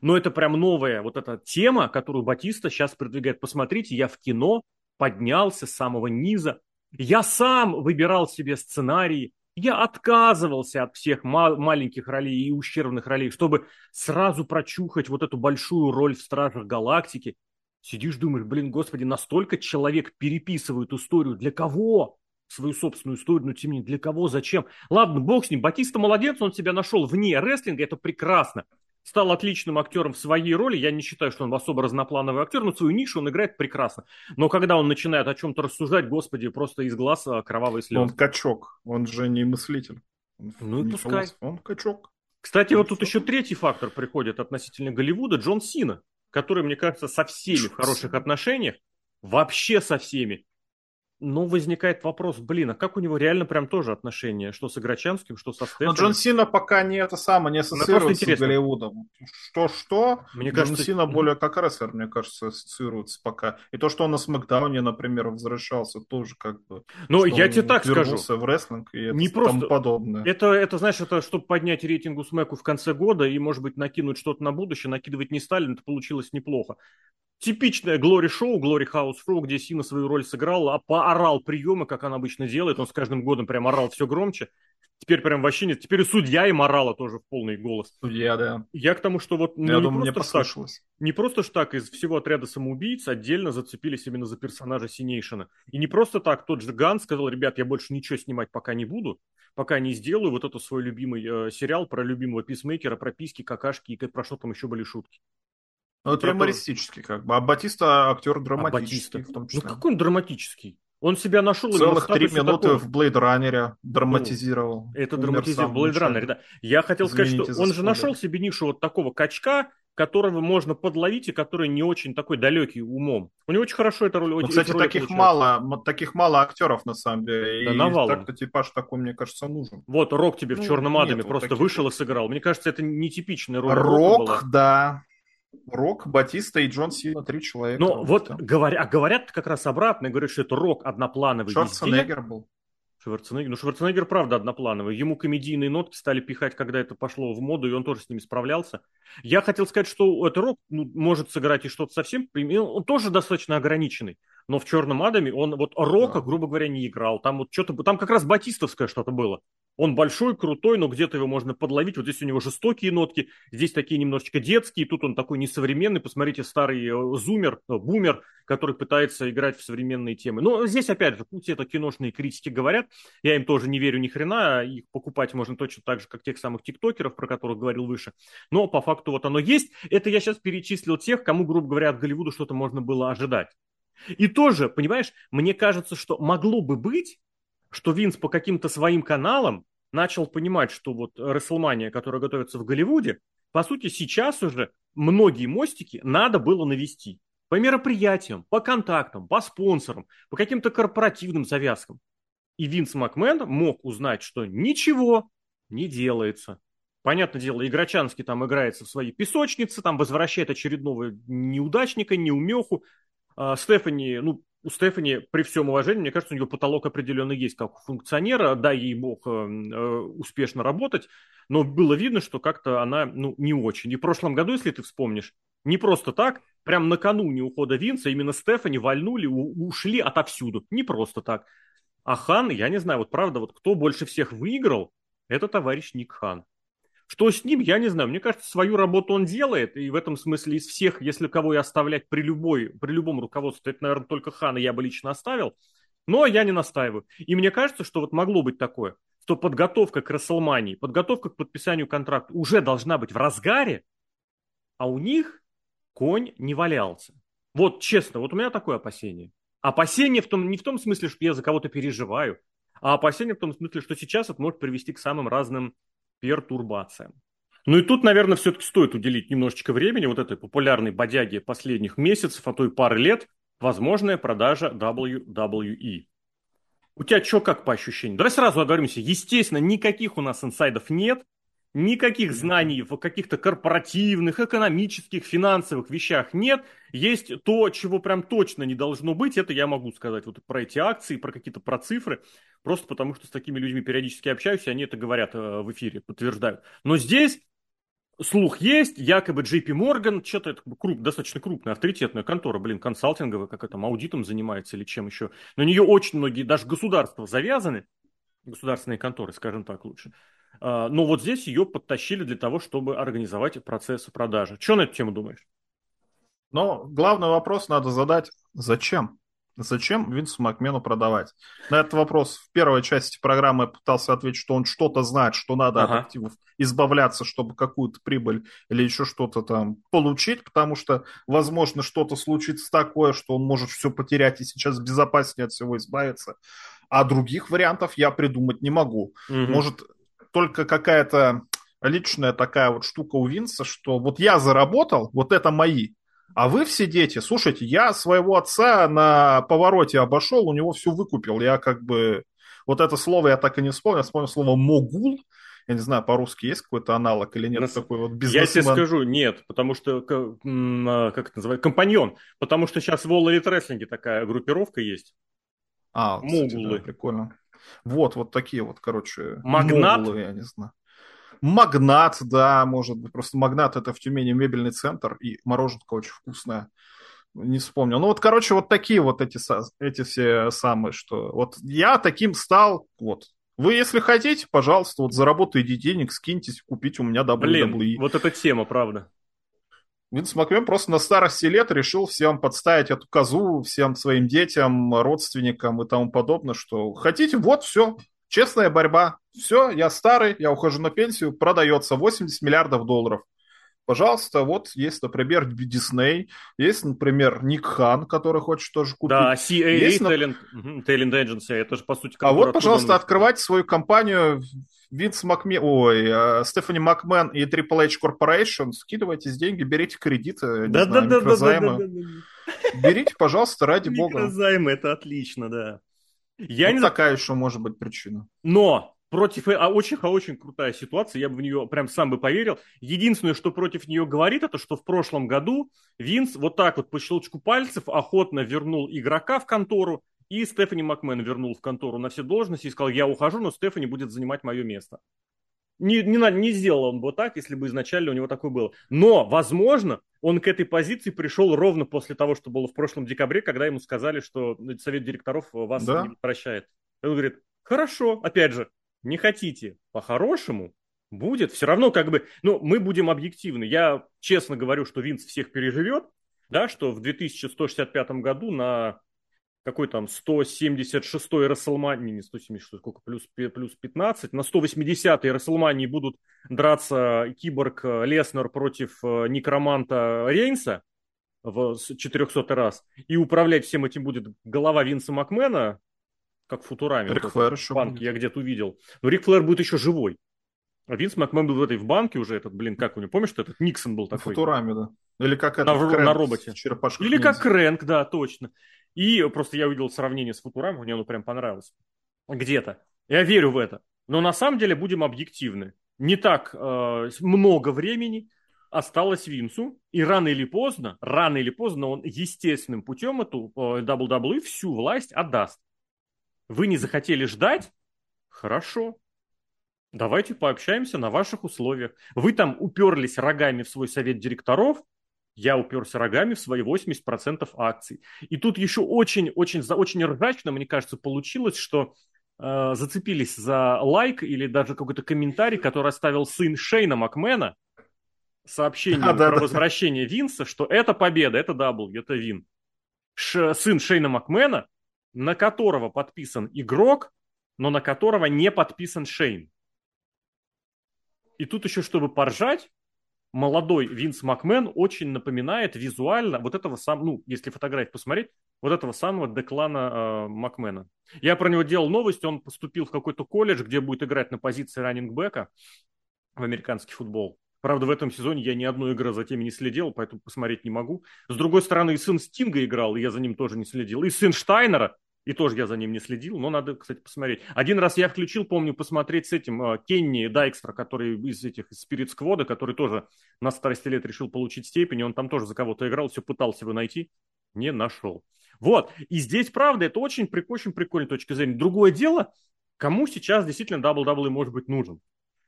Но это прям новая вот эта тема, которую Батиста сейчас продвигает. Посмотрите, я в кино поднялся с самого низа. Я сам выбирал себе сценарии. Я отказывался от всех ма- маленьких ролей и ущербных ролей, чтобы сразу прочухать вот эту большую роль в Стражах Галактики. Сидишь, думаешь, блин, господи, настолько человек переписывает историю. Для кого? свою собственную историю, но тем не менее, для кого, зачем? Ладно, бог с ним, Батиста молодец, он себя нашел вне рестлинга, это прекрасно. Стал отличным актером в своей роли, я не считаю, что он особо разноплановый актер, но свою нишу он играет прекрасно. Но когда он начинает о чем-то рассуждать, господи, просто из глаз а, кровавые слезы. Он качок, он же не мыслитель. Он ну и пускай. Философ, он качок. Кстати, вот тут еще третий фактор приходит относительно Голливуда, Джон Сина, который, мне кажется, со всеми в хороших отношениях, вообще со всеми, но возникает вопрос, блин, а как у него реально прям тоже отношения, что с Играчанским, что со Стефаном? Но Джон Сина пока не это самое, не ассоциируется с Голливудом. Что-что, мне Джон кажется... Сина более как рестлер, мне кажется, ассоциируется пока. И то, что он на Смакдауне, например, возвращался, тоже как бы... Ну, я тебе так скажу. в рестлинг и не это, просто... тому подобное. Это, это, знаешь, это чтобы поднять рейтинг у Смеку в конце года и, может быть, накинуть что-то на будущее, накидывать не стали, это получилось неплохо типичное Глори Шоу, Глори Хаус Шоу, где Сина свою роль сыграл, а поорал приемы, как он обычно делает. Он с каждым годом прям орал все громче. Теперь прям вообще нет. Теперь и судья им орала тоже в полный голос. Судья, да. Я к тому, что вот... Ну, Я думаю, мне послышалось. Так, не просто ж так из всего отряда самоубийц отдельно зацепились именно за персонажа Синейшина. И не просто так тот же Ган сказал, ребят, я больше ничего снимать пока не буду, пока не сделаю вот этот свой любимый э, сериал про любимого писмейкера, про писки, какашки и про что там еще были шутки. Ну, это юмористический, как бы. А Батиста актер драматический, а в том числе. Ну, какой он драматический? Он себя нашел... Целых три минуты такого... в Блейд Раннере драматизировал. Ну, это драматизировал в Блейд Раннере, да. Я хотел Извините сказать, что он же нашел себе нишу вот такого качка, которого можно подловить и который не очень такой далекий умом. У него очень хорошо эта роль. Ну, кстати, таких мало, таких мало актеров на самом деле. Да, и навалом. так-то типаж такой, мне кажется, нужен. Вот Рок тебе ну, в Черном Адаме просто таких... вышел и сыграл. Мне кажется, это нетипичная роль. Рок, да. Рок, Батиста и Джон Сина, три человека. Ну, вот говоря, а говорят как раз обратно, говорят, что это Рок одноплановый Шварценеггер был. Шварценеггер. Ну, Шварценеггер, правда, одноплановый. Ему комедийные нотки стали пихать, когда это пошло в моду, и он тоже с ними справлялся. Я хотел сказать, что это Рок ну, может сыграть и что-то совсем... Он тоже достаточно ограниченный. Но в «Черном Адаме» он вот Рока, да. грубо говоря, не играл. Там вот что-то... Там как раз батистовское что-то было. Он большой, крутой, но где-то его можно подловить. Вот здесь у него жестокие нотки, здесь такие немножечко детские, тут он такой несовременный. Посмотрите, старый э, зумер, э, бумер, который пытается играть в современные темы. Но здесь, опять же, пусть это киношные критики говорят, я им тоже не верю ни хрена, их покупать можно точно так же, как тех самых тиктокеров, про которых говорил выше. Но по факту вот оно есть. Это я сейчас перечислил тех, кому, грубо говоря, от Голливуда что-то можно было ожидать. И тоже, понимаешь, мне кажется, что могло бы быть, что Винс по каким-то своим каналам начал понимать, что вот Рестлмания, которая готовится в Голливуде, по сути, сейчас уже многие мостики надо было навести. По мероприятиям, по контактам, по спонсорам, по каким-то корпоративным завязкам. И Винс Макмен мог узнать, что ничего не делается. Понятное дело, Играчанский там играется в своей песочнице, там возвращает очередного неудачника, неумеху. А Стефани, ну, у Стефани, при всем уважении, мне кажется, у нее потолок определенно есть, как у функционера, дай ей бог э, э, успешно работать, но было видно, что как-то она, ну, не очень. И в прошлом году, если ты вспомнишь, не просто так, прям накануне ухода Винса именно Стефани вальнули, у, ушли отовсюду. Не просто так. А Хан, я не знаю, вот правда, вот кто больше всех выиграл, это товарищ Ник Хан. Что с ним, я не знаю. Мне кажется, свою работу он делает, и в этом смысле из всех, если кого и оставлять при, любой, при любом руководстве, это, наверное, только Хана я бы лично оставил, но я не настаиваю. И мне кажется, что вот могло быть такое, что подготовка к Расселмании, подготовка к подписанию контракта уже должна быть в разгаре, а у них конь не валялся. Вот честно, вот у меня такое опасение. Опасение в том, не в том смысле, что я за кого-то переживаю, а опасение в том смысле, что сейчас это может привести к самым разным пертурбациям. Ну и тут, наверное, все-таки стоит уделить немножечко времени вот этой популярной бодяге последних месяцев, а то и пары лет, возможная продажа WWE. У тебя что как по ощущениям? Давай сразу оговоримся. Естественно, никаких у нас инсайдов нет, никаких знаний в каких-то корпоративных, экономических, финансовых вещах нет. Есть то, чего прям точно не должно быть, это я могу сказать вот про эти акции, про какие-то про цифры. Просто потому, что с такими людьми периодически общаюсь, и они это говорят э, в эфире, подтверждают. Но здесь слух есть, якобы JP Morgan, что-то это круп, достаточно крупная, авторитетная контора, блин, консалтинговая, как это, аудитом занимается или чем еще. На нее очень многие, даже государства завязаны, государственные конторы, скажем так лучше. А, но вот здесь ее подтащили для того, чтобы организовать процесс продажи. Что на эту тему думаешь? Но главный вопрос надо задать, зачем? Зачем Винсу Макмену продавать? На этот вопрос в первой части программы я пытался ответить, что он что-то знает, что надо ага. от активов избавляться, чтобы какую-то прибыль или еще что-то там получить, потому что, возможно, что-то случится такое, что он может все потерять и сейчас безопаснее от всего избавиться. А других вариантов я придумать не могу. Угу. Может, только какая-то личная такая вот штука у Винса, что вот я заработал, вот это мои, а вы все дети, слушайте, я своего отца на повороте обошел, у него все выкупил. Я как бы... Вот это слово я так и не вспомнил. Я вспомнил слово «могул». Я не знаю, по-русски есть какой-то аналог или нет Нас... такой вот бизнесмен. Я тебе скажу, нет, потому что, а, как это называется, компаньон. Потому что сейчас в All Elite Wrestling такая группировка есть. А, Могулы. Кстати, да, прикольно. Вот, вот такие вот, короче, Магнат? Могулы, я не знаю. Магнат, да, может быть. Просто Магнат это в Тюмени мебельный центр, и мороженка очень вкусная. Не вспомнил. Ну вот, короче, вот такие вот эти, эти все самые, что вот я таким стал, вот. Вы, если хотите, пожалуйста, вот заработайте денег, скиньтесь, купите у меня WWE. Блин, вот эта тема, правда. Винс Макмен просто на старости лет решил всем подставить эту козу, всем своим детям, родственникам и тому подобное, что хотите, вот все, Честная борьба. Все, я старый, я ухожу на пенсию, продается 80 миллиардов долларов. Пожалуйста, вот есть, например, Дисней, есть, например, Ник Хан, который хочет тоже купить. Да, CAA, есть, Talent, Talent Agency, это же, по сути, А вот, пожалуйста, открывайте свою компанию Винс Макмен, ой, э, Стефани Макмен и Triple H Corporation, скидывайте деньги, берите кредиты, да, знаю, да, да, да. Берите, пожалуйста, ради бога. Микрозаймы, это отлично, да. Я вот не такая еще может быть причина. Но против, а очень, а очень крутая ситуация, я бы в нее прям сам бы поверил. Единственное, что против нее говорит, это что в прошлом году Винс вот так вот по щелчку пальцев охотно вернул игрока в контору, и Стефани Макмен вернул в контору на все должности и сказал, я ухожу, но Стефани будет занимать мое место. Не, не, не сделал он бы так, если бы изначально у него такое было. Но, возможно, он к этой позиции пришел ровно после того, что было в прошлом декабре, когда ему сказали, что совет директоров вас да? не прощает. Он говорит, хорошо, опять же, не хотите по-хорошему, будет. Все равно как бы, ну, мы будем объективны. Я честно говорю, что Винс всех переживет, да, что в 2165 году на какой там 176-й Расселмании, не 176, сколько, плюс, плюс 15, на 180-й Расселмании будут драться Киборг э, Леснер против э, Некроманта Рейнса в 400 раз, и управлять всем этим будет голова Винса Макмена, как в Футураме. Рик вот Флэр еще банке я где-то увидел. Но Рик Флэр будет еще живой. А Винс Макмен был в этой в банке уже, этот, блин, как у него, помнишь, что этот Никсон был такой? В Футураме, да. Или как это, на, на роботе. Или как Крэнк, да, точно. И просто я увидел сравнение с Футурамой, мне оно прям понравилось. Где-то. Я верю в это. Но на самом деле будем объективны. Не так э, много времени, осталось Винсу, и рано или поздно, рано или поздно он естественным путем эту WWE всю власть отдаст. Вы не захотели ждать? Хорошо. Давайте пообщаемся на ваших условиях. Вы там уперлись рогами в свой совет директоров, я уперся рогами в свои 80% акций. И тут еще очень-очень очень ржачно, мне кажется, получилось, что э, зацепились за лайк или даже какой-то комментарий, который оставил сын Шейна Макмена, сообщение а, про да, возвращение да. Винса, что это победа, это дабл, это Вин. Ш, сын Шейна Макмена, на которого подписан игрок, но на которого не подписан Шейн. И тут еще, чтобы поржать, молодой Винс Макмен очень напоминает визуально вот этого самого, ну, если фотографию посмотреть, вот этого самого Деклана э, Макмена. Я про него делал новость, он поступил в какой-то колледж, где будет играть на позиции раннингбека в американский футбол. Правда, в этом сезоне я ни одной игры за теми не следил, поэтому посмотреть не могу. С другой стороны, и сын Стинга играл, и я за ним тоже не следил. И сын Штайнера, и тоже я за ним не следил, но надо, кстати, посмотреть. Один раз я включил, помню, посмотреть с этим э, Кенни Дайкстра, который из этих из Spirit Squad, который тоже на старости лет решил получить степень, он там тоже за кого-то играл, все пытался его найти, не нашел. Вот, и здесь, правда, это очень, очень прикольная точка зрения. Другое дело, кому сейчас действительно WWE может быть нужен.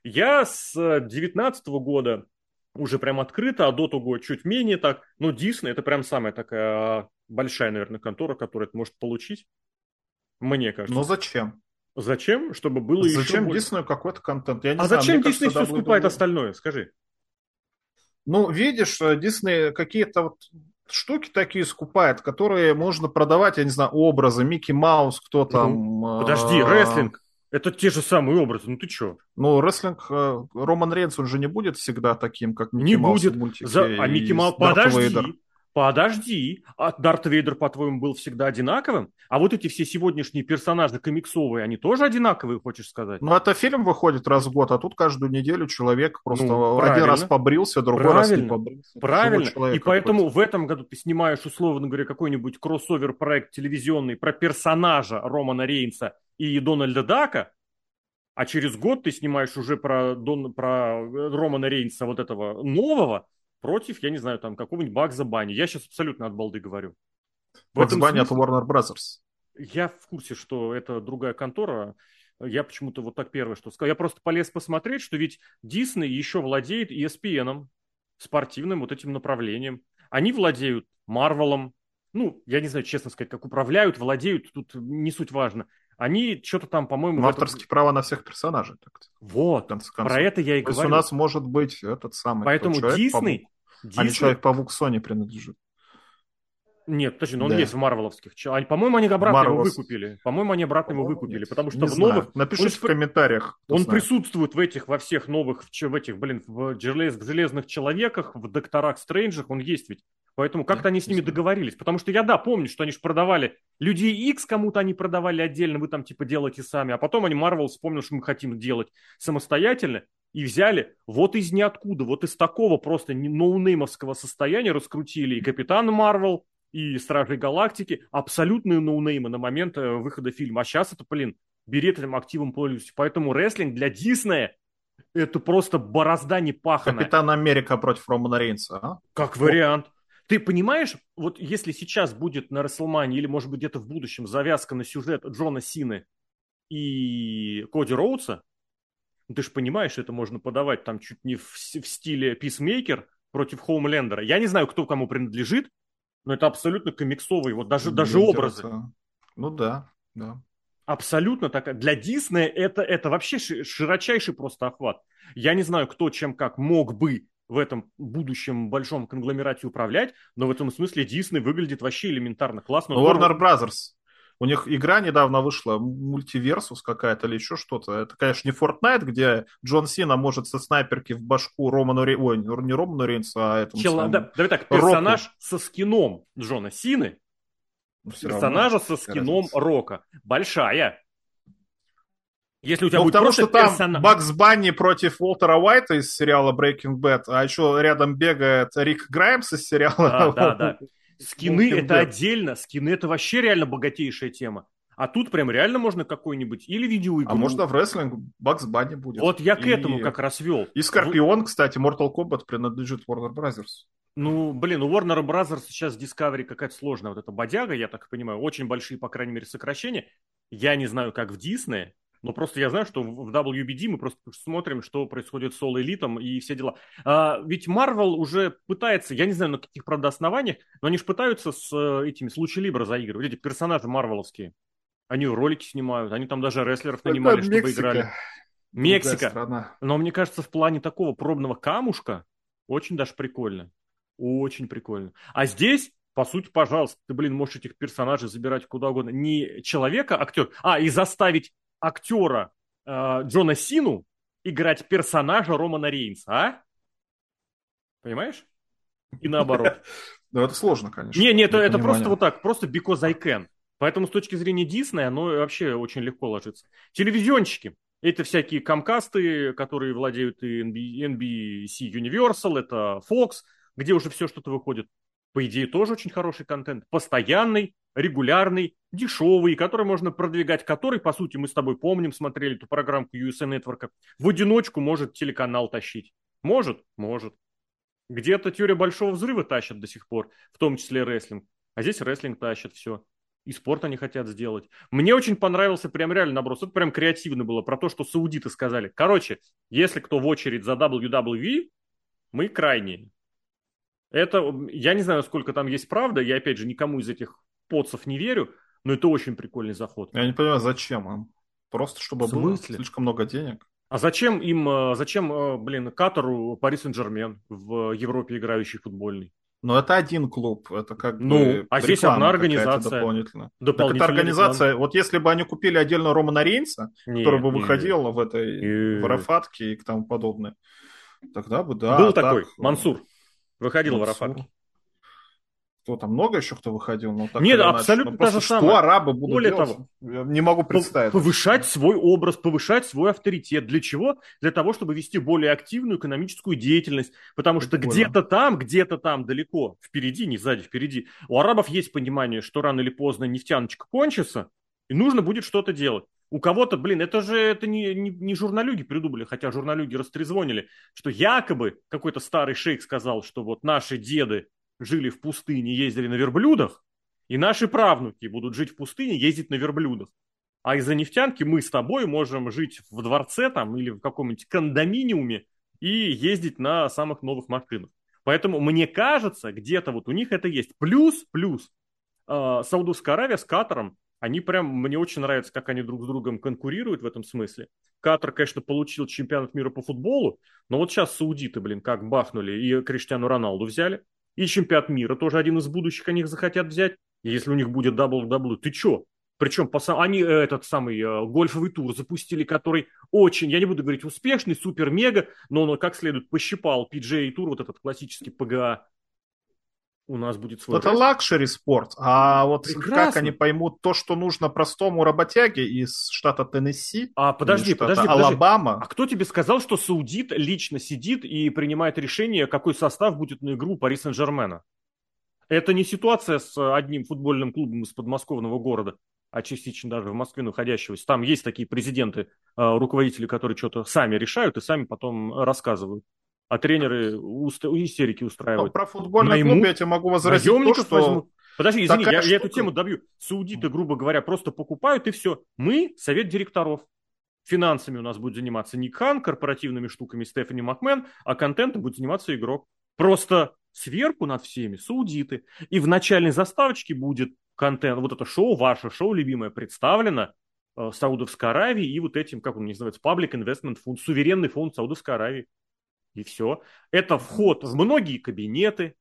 Я с 2019 года уже прям открыто, а до того чуть менее так. Но Disney это прям самая такая большая, наверное, контора, которая это может получить. Мне кажется. Но зачем? Зачем? Чтобы было зачем еще Зачем Диснею какой-то контент? Я не а знаю, зачем Дисней все скупает было... остальное? Скажи. Ну, видишь, Дисней какие-то вот штуки такие скупает, которые можно продавать, я не знаю, образы, Микки Маус, кто там. Ну, подожди, а, рестлинг. Это те же самые образы, ну ты чё? Ну, рестлинг, э, Роман Рейнс, он же не будет всегда таким, как Микки не Маус будет. в мультике. За... А Микки Маус, подожди, Вейдер. Подожди. А Дарт Вейдер, по-твоему, был всегда одинаковым? А вот эти все сегодняшние персонажи комиксовые, они тоже одинаковые, хочешь сказать? Ну, это фильм выходит раз в год, а тут каждую неделю человек просто ну, один раз побрился, другой правильно. раз не побрился. Правильно, и поэтому в этом году ты снимаешь, условно говоря, какой-нибудь кроссовер-проект телевизионный про персонажа Романа Рейнса и Дональда Дака, а через год ты снимаешь уже про, Дон, про Романа Рейнса вот этого нового против, я не знаю, там какого-нибудь Багза Бани. Я сейчас абсолютно от балды говорю. Багза Бани от Warner Brothers. Я в курсе, что это другая контора. Я почему-то вот так первое, что сказал. Я просто полез посмотреть, что ведь Дисней еще владеет ESPN, спортивным вот этим направлением. Они владеют Марвелом. Ну, я не знаю, честно сказать, как управляют, владеют, тут не суть важно. Они что-то там, по-моему... Ну, авторские этот... права на всех персонажей. Так вот, про это я и То говорю. То есть у нас может быть этот самый... Поэтому Дисней... А не Человек-паук Sony принадлежит. Нет, точно, но он да. есть в марвеловских. По-моему, они обратно Marvel's... его выкупили. По-моему, они обратно его выкупили, потому что в знаю. новых... Напишите он... в комментариях. Он знает. присутствует в этих, во всех новых, в этих, блин, в желез... железных человеках, в докторах Стрэнджах, он есть ведь. Поэтому как-то да, они с ними договорились. Потому что я, да, помню, что они же продавали Людей X кому-то они продавали отдельно, вы там типа делаете сами. А потом они Marvel вспомнил, что мы хотим делать самостоятельно. И взяли вот из ниоткуда, вот из такого просто ноунеймовского состояния раскрутили и Капитан Марвел, и Стражи Галактики, абсолютные ноунеймы на момент э, выхода фильма. А сейчас это, блин, берет этим активом пользуются. Поэтому рестлинг для Диснея это просто борозда не паханая. Капитан Америка против Романа Рейнса, а? Как вариант. Ты понимаешь, вот если сейчас будет на Расселмане или, может быть, где-то в будущем завязка на сюжет Джона Сины и Коди Роудса, ты же понимаешь, это можно подавать там чуть не в, в стиле Писмейкер против Хоумлендера. Я не знаю, кто кому принадлежит, но это абсолютно комиксовый, вот даже, даже образы. Ну да, да. Абсолютно так. Для Диснея это, это вообще широчайший просто охват. Я не знаю, кто чем как мог бы в этом будущем большом конгломерате управлять, но в этом смысле Дисней выглядит вообще элементарно классно. Warner Brothers. У них игра недавно вышла, мультиверсус какая-то или еще что-то. Это, конечно, не Fortnite, где Джон Сина может со снайперки в башку Роману Ре... Ой, не Роману Рейнсу, а этому Чел... самому... да, Давай так, персонаж Року. со скином Джона Сины, ну, персонажа со скином. Рока. Большая. Если у тебя ну, будет потому что там персонаж... Бакс Банни против Уолтера Уайта из сериала Breaking Bad, а еще рядом бегает Рик Граймс из сериала... Да, да, да. *laughs* Скины это отдельно, скины это вообще реально богатейшая тема. А тут прям реально можно какой-нибудь или видеоигру. А можно в рестлинг Бакс Банни будет. Вот я к и... этому как раз вел. И Скорпион, кстати, Mortal Kombat принадлежит Warner Brothers. Ну, блин, у Warner Brothers сейчас Discovery какая-то сложная вот эта бодяга, я так понимаю. Очень большие, по крайней мере, сокращения. Я не знаю, как в Disney, но просто я знаю, что в WBD мы просто смотрим, что происходит с All Elite и все дела. А, ведь Marvel уже пытается, я не знаю, на каких, правда, основаниях, но они же пытаются с э, этими, с Лучи Либра заигрывать, эти персонажи марвеловские. Они ролики снимают, они там даже рестлеров нанимали, Это чтобы Мексика. играли. Мексика. Но мне кажется, в плане такого пробного камушка очень даже прикольно. Очень прикольно. А здесь, по сути, пожалуйста, ты, блин, можешь этих персонажей забирать куда угодно. Не человека, актер, а и заставить актера э, Джона Сину играть персонажа Романа Рейнса, а? Понимаешь? И наоборот. *laughs* Ну, это сложно, конечно. Не, не, это, это просто вот так, просто because I can. Поэтому с точки зрения Диснея оно вообще очень легко ложится. Телевизионщики. Это всякие камкасты, которые владеют и NBC Universal, это Fox, где уже все что-то выходит. По идее, тоже очень хороший контент. Постоянный, регулярный, дешевый, который можно продвигать, который, по сути, мы с тобой помним, смотрели эту программку USA Network. В одиночку может телеканал тащить. Может? Может. Где-то теория большого взрыва тащат до сих пор, в том числе рестлинг. А здесь рестлинг тащит все и спорт они хотят сделать. Мне очень понравился прям реально наброс. Это прям креативно было про то, что саудиты сказали. Короче, если кто в очередь за WWE, мы крайние. Это, я не знаю, сколько там есть правда, я, опять же, никому из этих поцев не верю, но это очень прикольный заход. Я не понимаю, зачем им? Просто чтобы было слишком много денег. А зачем им, э, зачем, э, блин, Катару Пари Сен-Жермен в Европе играющий футбольный? Но это один клуб, это как ну, бы а здесь одна организация. Дополнительно. Так это организация, реклама. вот если бы они купили отдельно Романа Рейнса, нет, который бы выходил нет. в этой нет. в Арафатке и тому подобное, тогда бы, да. Был такой, так, Мансур, выходил Мансур. в Арафатке кто там много еще кто выходил, но так Нет, абсолютно ну, та же самое. Что арабы будут Более делать? Того, я не могу представить. Повышать свой образ, повышать свой авторитет. Для чего? Для того, чтобы вести более активную экономическую деятельность. Потому что где-то там, где-то там далеко, впереди, не сзади, впереди, у арабов есть понимание, что рано или поздно нефтяночка кончится, и нужно будет что-то делать. У кого-то, блин, это же это не, не, не журналюги придумали, хотя журналюги растрезвонили, что якобы какой-то старый шейх сказал, что вот наши деды жили в пустыне, ездили на верблюдах, и наши правнуки будут жить в пустыне, ездить на верблюдах. А из-за нефтянки мы с тобой можем жить в дворце там или в каком-нибудь кондоминиуме и ездить на самых новых машинах. Поэтому мне кажется, где-то вот у них это есть. Плюс, плюс, э, Саудовская Аравия с Катаром, они прям, мне очень нравится, как они друг с другом конкурируют в этом смысле. Катар, конечно, получил чемпионат мира по футболу, но вот сейчас саудиты, блин, как бахнули и Криштиану Роналду взяли. И чемпионат мира тоже один из будущих они захотят взять. Если у них будет WWE, ты чё? Причем по, они э, этот самый э, гольфовый тур запустили, который очень, я не буду говорить успешный, супер-мега, но он как следует пощипал PGA тур, вот этот классический ПГА у нас будет свой. Это luxury спорт. А вот Прекрасно. как они поймут то, что нужно простому работяге из штата Теннесси? А подожди, подожди, Алабама. Подожди. А кто тебе сказал, что Саудит лично сидит и принимает решение, какой состав будет на игру Пари Сен-Жермена? Это не ситуация с одним футбольным клубом из подмосковного города, а частично даже в Москве находящегося. Там есть такие президенты, а, руководители, которые что-то сами решают и сами потом рассказывают а тренеры уст... истерики устраивают. Про футбольный Наймут, клуб я тебе могу возразить то, что... Возьмут. Подожди, извини, я, я эту тему добью. Саудиты, грубо говоря, просто покупают и все. Мы совет директоров. Финансами у нас будет заниматься Ник Хан, корпоративными штуками Стефани Макмен, а контентом будет заниматься игрок. Просто сверху над всеми саудиты. И в начальной заставочке будет контент, вот это шоу, ваше шоу любимое, представлено э, Саудовской Аравии и вот этим, как он называется, Public Investment Fund, суверенный фонд Саудовской Аравии и все. Это вход в многие кабинеты,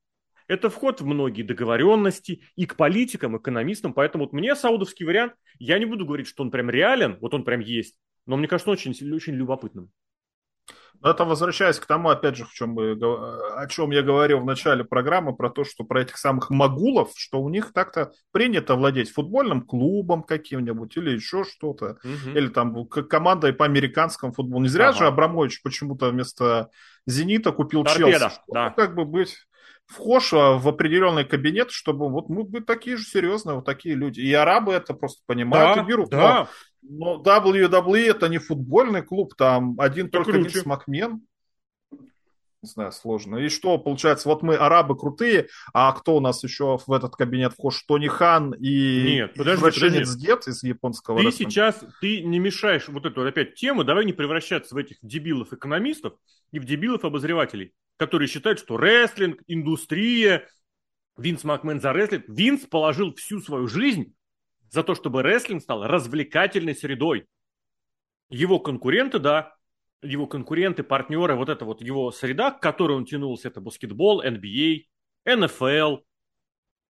это вход в многие договоренности и к политикам, экономистам. Поэтому вот мне саудовский вариант, я не буду говорить, что он прям реален, вот он прям есть, но мне кажется, он очень, очень любопытным. Это возвращаясь к тому, опять же, в чем мы, о чем я говорил в начале программы, про то, что про этих самых могулов, что у них так-то принято владеть футбольным клубом каким-нибудь или еще что-то, угу. или там командой по американскому футболу. Не зря ага. же Абрамович почему-то вместо «Зенита» купил Торпеда, Челси. Да. Ну, как бы быть вхож а, в определенный кабинет, чтобы вот мы, мы такие же серьезные, вот такие люди. И арабы это просто понимают Да, и берут. да. Но, но WWE это не футбольный клуб, там один Да только круче. Винс Макмен. Не знаю, сложно. И что, получается, вот мы арабы крутые, а кто у нас еще в этот кабинет вхож? Тони Хан и Нет, подожди, подожди. дед из японского Ты рестлинга? сейчас, ты не мешаешь вот эту опять тему, давай не превращаться в этих дебилов-экономистов и в дебилов-обозревателей, которые считают, что рестлинг, индустрия, Винс Макмен за рестлинг. Винс положил всю свою жизнь за то, чтобы рестлинг стал развлекательной средой. Его конкуренты, да, его конкуренты, партнеры, вот это вот его среда, к которой он тянулся, это баскетбол, NBA, НФЛ,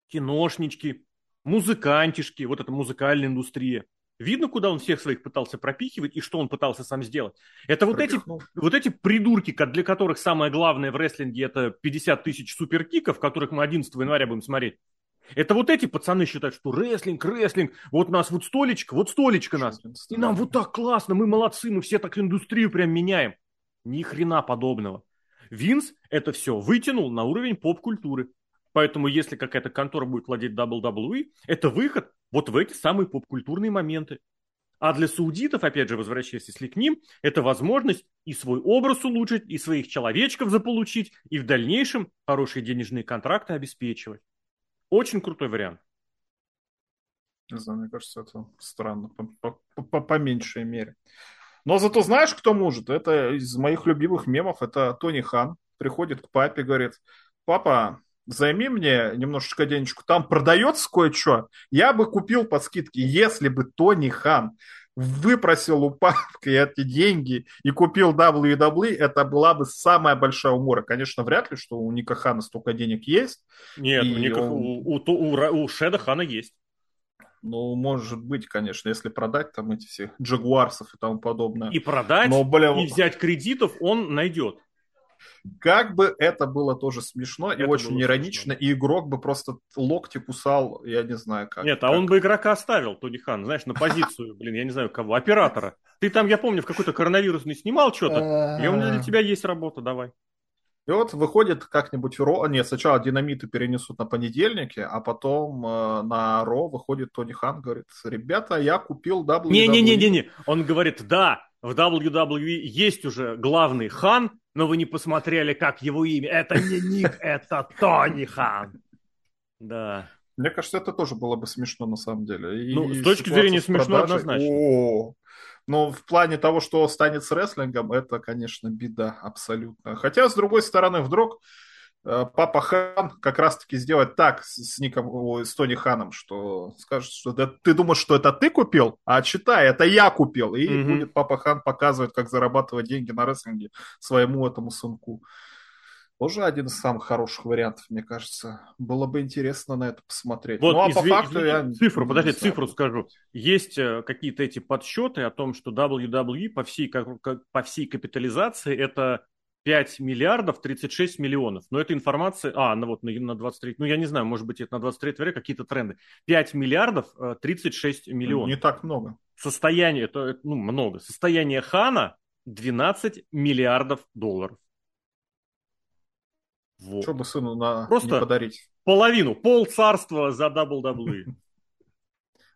киношнички, музыкантишки, вот эта музыкальная индустрия. Видно, куда он всех своих пытался пропихивать и что он пытался сам сделать. Это вот эти, вот эти придурки, для которых самое главное в рестлинге это 50 тысяч суперкиков, которых мы 11 января будем смотреть. Это вот эти пацаны считают, что рестлинг, рестлинг, вот у нас вот столечко, вот столечко нас. И нам вот так классно, мы молодцы, мы все так индустрию прям меняем. Ни хрена подобного. Винс это все вытянул на уровень поп-культуры. Поэтому если какая-то контора будет владеть WWE, это выход вот в эти самые поп-культурные моменты. А для саудитов, опять же, возвращаясь если к ним, это возможность и свой образ улучшить, и своих человечков заполучить, и в дальнейшем хорошие денежные контракты обеспечивать. Очень крутой вариант. Не знаю, мне кажется, это странно, по, по- по- по меньшей мере. Но зато знаешь, кто может? Это из моих любимых мемов, это Тони Хан. Приходит к папе, говорит, папа, займи мне немножечко денежку, там продается кое-что, я бы купил по скидке, если бы Тони Хан выпросил у папки эти деньги и купил WWE, это была бы самая большая умора. Конечно, вряд ли, что у Ника Хана столько денег есть, Нет, у, Ника- он- у- у у у Шеда Хана есть. Ну, может быть, конечно, если продать там эти все джагуарсов и тому подобное. И продать, Но, бля, и взять кредитов он найдет. Как бы это было тоже смешно и Это очень было иронично, и игрок бы просто локти кусал, я не знаю как. Нет, а как. он бы игрока оставил, Тони Хан, знаешь, на позицию, блин, я не знаю кого, оператора. Ты там, я помню, в какой-то коронавирусный снимал что-то. И у меня для тебя есть работа, давай. И вот выходит как-нибудь Ро... Нет, сначала динамиты перенесут на понедельники, а потом э, на Ро выходит Тони Хан, говорит, ребята, я купил WWE. Не-не-не-не-не. Он говорит, да, в WWE есть уже главный Хан, но вы не посмотрели, как его имя. Это не Ник, *laughs* это Тони Хан. Да. Мне кажется, это тоже было бы смешно на самом деле. И Ну, с точки зрения с смешно продажей- однозначно. Но в плане того, что станет с рестлингом, это, конечно, беда абсолютно. Хотя, с другой стороны, вдруг Папа Хан как раз-таки сделает так с, Ником, с Тони Ханом, что скажет, что да, ты думаешь, что это ты купил, а читай, это я купил. И Мгм. будет Папа Хан показывать, как зарабатывать деньги на рестлинге своему этому сынку. Тоже один из самых хороших вариантов, мне кажется. Было бы интересно на это посмотреть. Вот, ну, а по изви- факту извини, я... цифру, подожди, цифру скажу. Есть э, какие-то эти подсчеты о том, что WWE по всей, как- по всей капитализации это 5 миллиардов 36 миллионов. Но эта информация... А, ну вот на, на 23... Ну, я не знаю, может быть, это на 23 января какие-то тренды. 5 миллиардов э, 36 миллионов. Не так много. Состояние, это, это, ну, много. Состояние Хана 12 миллиардов долларов. Вот. Что бы сыну на... Просто- не подарить? Половину, пол царства за WWE.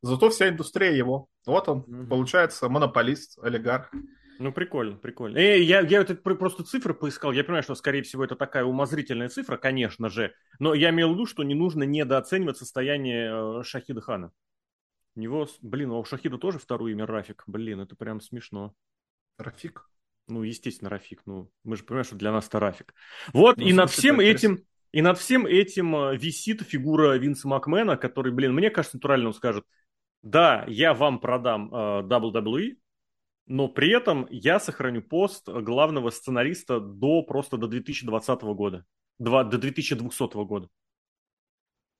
Зато вся индустрия его. Вот он, получается, монополист, олигарх. Ну, прикольно, прикольно. Э, я, я вот это про- просто цифры поискал. Я понимаю, что, скорее всего, это такая умозрительная цифра, конечно же. Но я имел в виду, что не нужно недооценивать состояние э, Шахида Хана. У него, блин, а у Шахида тоже второе имя Рафик. Блин, это прям смешно. Рафик. Ну, естественно, Рафик. Ну, мы же понимаем, что для нас это Рафик. Вот, Ну, и над всем этим... И над всем этим э, висит фигура Винса Макмена, который, блин, мне кажется, натурально он скажет, да, я вам продам э, WWE, но при этом я сохраню пост главного сценариста до просто до 2020 года, Два- до 2200 года.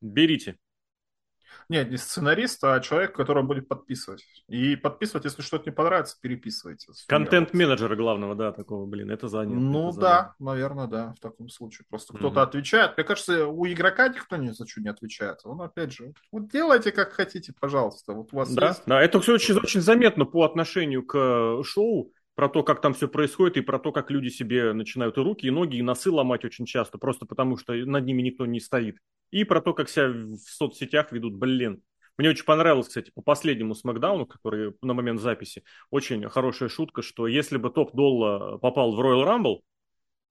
Берите. Нет, не сценарист, а человек, который будет подписывать. И подписывать, если что-то не понравится, переписывайте. Контент-менеджера главного, да, такого, блин, это занято. Ну это да, наверное, да, в таком случае. Просто Мгм. кто-то отвечает. Мне кажется, у игрока никто ни за что не отвечает. Он опять же, вот делайте как хотите, пожалуйста. Вот у вас Да, есть да, это все очень, очень заметно по отношению к шоу. Про то, как там все происходит, и про то, как люди себе начинают и руки, и ноги, и носы ломать очень часто, просто потому что над ними никто не стоит. И про то, как себя в соцсетях ведут, блин. Мне очень понравилось, кстати, по последнему смакдауну, который на момент записи, очень хорошая шутка, что если бы Топ Долла попал в Royal Rumble,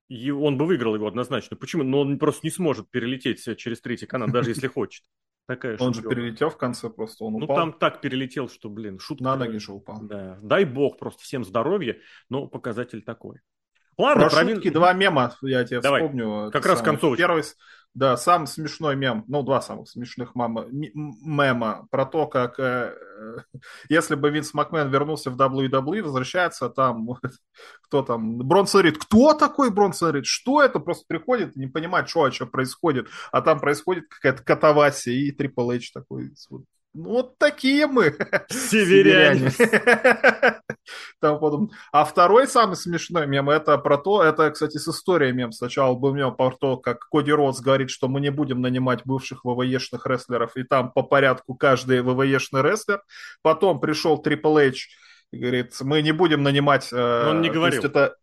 и он бы выиграл его однозначно. Почему? Но он просто не сможет перелететь через третий канал, даже если хочет. Такая он шутка. же перелетел в конце просто, он ну, упал. Ну, там так перелетел, что, блин, шутка. На ноги же упал. Да. Дай бог просто всем здоровья, но показатель такой. Ладно, про, про шутки два мема я тебе Давай. вспомню. Как раз концовочка. Первый, да, самый смешной мем, ну, два самых смешных мема, мема про то, как э, *laughs* если бы Винс Макмен вернулся в WWE, возвращается там, *laughs* кто там, Бронсон Рид. Кто такой Бронсон Рид? Что это? Просто приходит, не понимает, что, а что происходит. А там происходит какая-то катавасия, и Трипл Эйч такой вот вот такие мы. Северяне. Потом. А второй самый смешной мем, это про то, это, кстати, с историей мем. Сначала был мем про то, как Коди Роудс говорит, что мы не будем нанимать бывших ВВЕшных рестлеров, и там по порядку каждый ВВЕшный рестлер. Потом пришел Трипл Эйч и говорит, мы не будем нанимать... Э, он не говорил. это...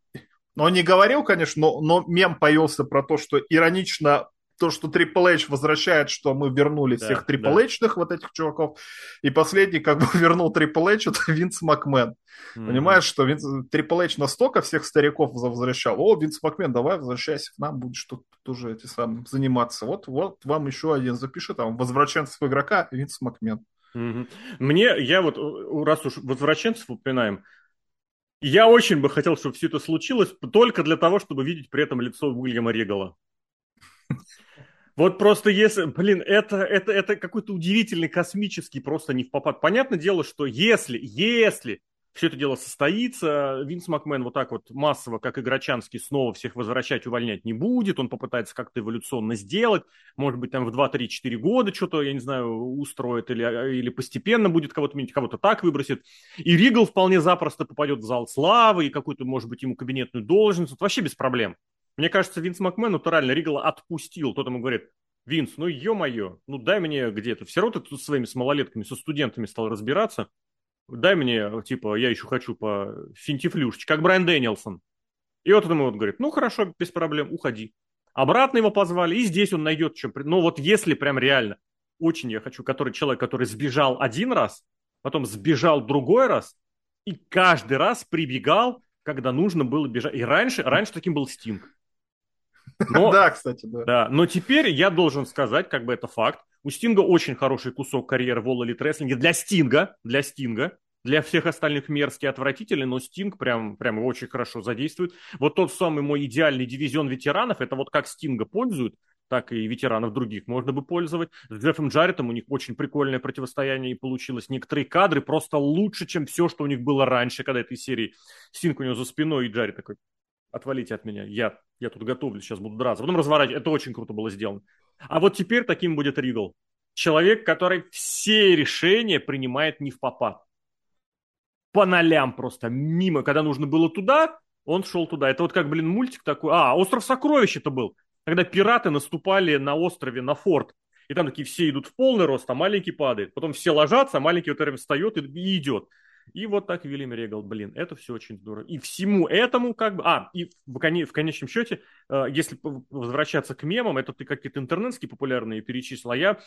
Но он не говорил, конечно, но, но мем появился про то, что иронично то, что Triple H возвращает, что мы вернули да, всех Triple да. Вот этих чуваков, и последний как бы *laughs* вернул Triple H, это Винс Макмен. Mm-hmm. Понимаешь, что Винс, Triple H настолько всех стариков возвращал, о, Винс Макмен, давай возвращайся к нам, будешь тут тоже эти самые заниматься. Вот, вот вам еще один запиши, там, возвращенцев игрока Винс Макмен. Mm-hmm. Мне, я вот, раз уж возвращенцев упоминаем, я очень бы хотел, чтобы все это случилось только для того, чтобы видеть при этом лицо Уильяма Регала. Вот просто если, блин, это, это, это какой-то удивительный космический просто не в попад. Понятное дело, что если, если все это дело состоится, Винс Макмен вот так вот массово, как Играчанский, снова всех возвращать, увольнять не будет, он попытается как-то эволюционно сделать, может быть, там в 2-3-4 года что-то, я не знаю, устроит или, или постепенно будет кого-то менять, кого-то так выбросит. И Ригл вполне запросто попадет в зал славы, и какую-то, может быть, ему кабинетную должность, вот вообще без проблем. Мне кажется, Винс Макмен натурально Ригала отпустил. Тот ему говорит, Винс, ну ё-моё, ну дай мне где-то. Все равно ты тут своими с малолетками, со студентами стал разбираться. Дай мне, типа, я еще хочу по финтифлюшечке, как Брайан Дэнилсон. И вот он ему вот говорит, ну хорошо, без проблем, уходи. Обратно его позвали, и здесь он найдет, чем... Ну вот если прям реально, очень я хочу, который человек, который сбежал один раз, потом сбежал другой раз, и каждый раз прибегал, когда нужно было бежать. И раньше, раньше таким был Стинг. Но, *laughs* да, кстати, да. Да, но теперь я должен сказать, как бы это факт. У Стинга очень хороший кусок карьеры в All Elite Wrestling. Для Стинга, для Стинга. Для всех остальных мерзкий и отвратительный, но Стинг прям, прям очень хорошо задействует. Вот тот самый мой идеальный дивизион ветеранов, это вот как Стинга пользуют, так и ветеранов других можно бы пользовать. С Джеффом Джарретом у них очень прикольное противостояние и получилось. Некоторые кадры просто лучше, чем все, что у них было раньше, когда этой серии Стинг у него за спиной, и Джаррет такой, отвалите от меня, я, я тут готовлю, сейчас буду драться. Потом разворачивать, это очень круто было сделано. А вот теперь таким будет Ригл. Человек, который все решения принимает не в попад. По нолям просто, мимо. Когда нужно было туда, он шел туда. Это вот как, блин, мультик такой. А, «Остров сокровищ» это был. Когда пираты наступали на острове, на форт. И там такие все идут в полный рост, а маленький падает. Потом все ложатся, а маленький вот время встает и, и идет. И вот так Вильям Регал, блин, это все очень здорово. И всему этому как бы... А, и в, коне, в конечном счете, э, если возвращаться к мемам, это ты какие-то интернетские популярные перечислил, а я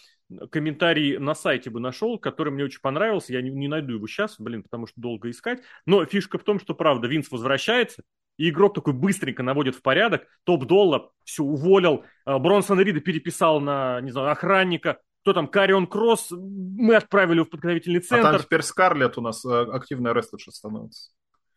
комментарий на сайте бы нашел, который мне очень понравился, я не, не найду его сейчас, блин, потому что долго искать, но фишка в том, что, правда, Винс возвращается, и игрок такой быстренько наводит в порядок, топ-долла, все, уволил, э, Бронсон Рида переписал на, не знаю, охранника, кто там, Карион Кросс, мы отправили в подготовительный центр. А там теперь Скарлет у нас э, активная рестлерша становится.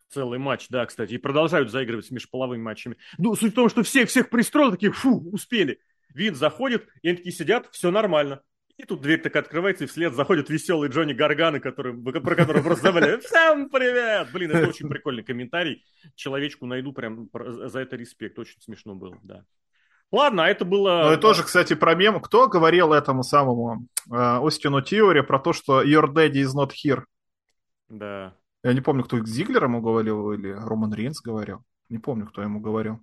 Целый матч, да, кстати, и продолжают заигрывать с межполовыми матчами. Ну, суть в том, что всех всех пристроил, такие, фу, успели. Вин заходит, и они такие сидят, все нормально. И тут дверь так открывается, и вслед заходит веселый Джонни Гарганы, который, про которого просто забыли. Всем привет! Блин, это очень прикольный комментарий. Человечку найду прям за это респект. Очень смешно было, да. Ладно, а это было... Ну и тоже, кстати, про мем. Кто говорил этому самому э, Остину Тиори про то, что your daddy is not here? Да. Я не помню, кто Зиглер ему говорил или Роман Рейнс говорил. Не помню, кто ему говорил.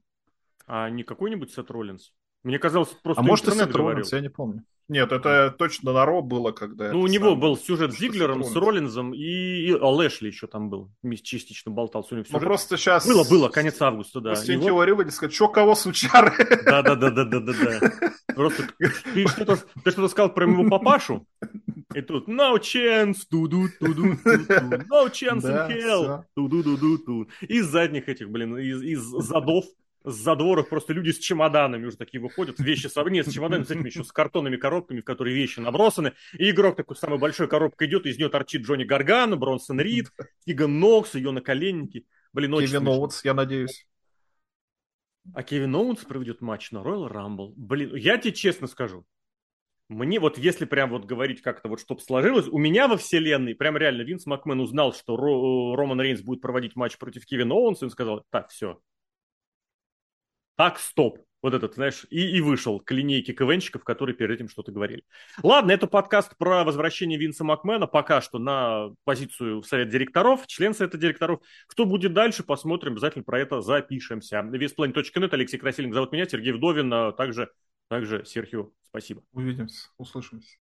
А не какой-нибудь Сет Роллинс? Мне казалось, просто А может, и Сет говорил. Роллинс, я не помню. Нет, это точно на Ро было, когда... Ну, у него сам... был сюжет с Зиглером, с Роллинзом и, и а Лэшли еще там был. Частично болтался. У него ну, просто сейчас... Было, было, конец августа, да. После теории вот... сказать, что кого сучары? Да-да-да-да-да-да. Просто ты что-то, ты что-то сказал про моего папашу? И тут no chance, туду туду no chance in hell, туду туду ту Из задних этих, блин, из, из задов с задворов просто люди с чемоданами уже такие выходят, вещи с... Нет, с чемоданами, с этими еще с картонными коробками, в которые вещи набросаны. И игрок такой самой большой коробкой идет, из нее торчит Джонни Гаргано, Бронсон Рид, Тиган Нокс, ее наколенники. Блин, очень Кевин Оуэнс, я надеюсь. А Кевин Оуэнс проведет матч на Royal Rumble. Блин, я тебе честно скажу, мне вот если прям вот говорить как-то вот, чтобы сложилось, у меня во вселенной прям реально Винс Макмен узнал, что Ро, Роман Рейнс будет проводить матч против Кевина Оуэнса, и он сказал, так, все, так, стоп. Вот этот, знаешь, и, и вышел к линейке КВНщиков, которые перед этим что-то говорили. Ладно, это подкаст про возвращение Винса Макмена. Пока что на позицию совет директоров, член совета директоров. Кто будет дальше, посмотрим. Обязательно про это запишемся. Весплане.нет, Алексей Красильник зовут меня, Сергей Вдовин, а также, также Серхио. Спасибо. Увидимся, услышимся.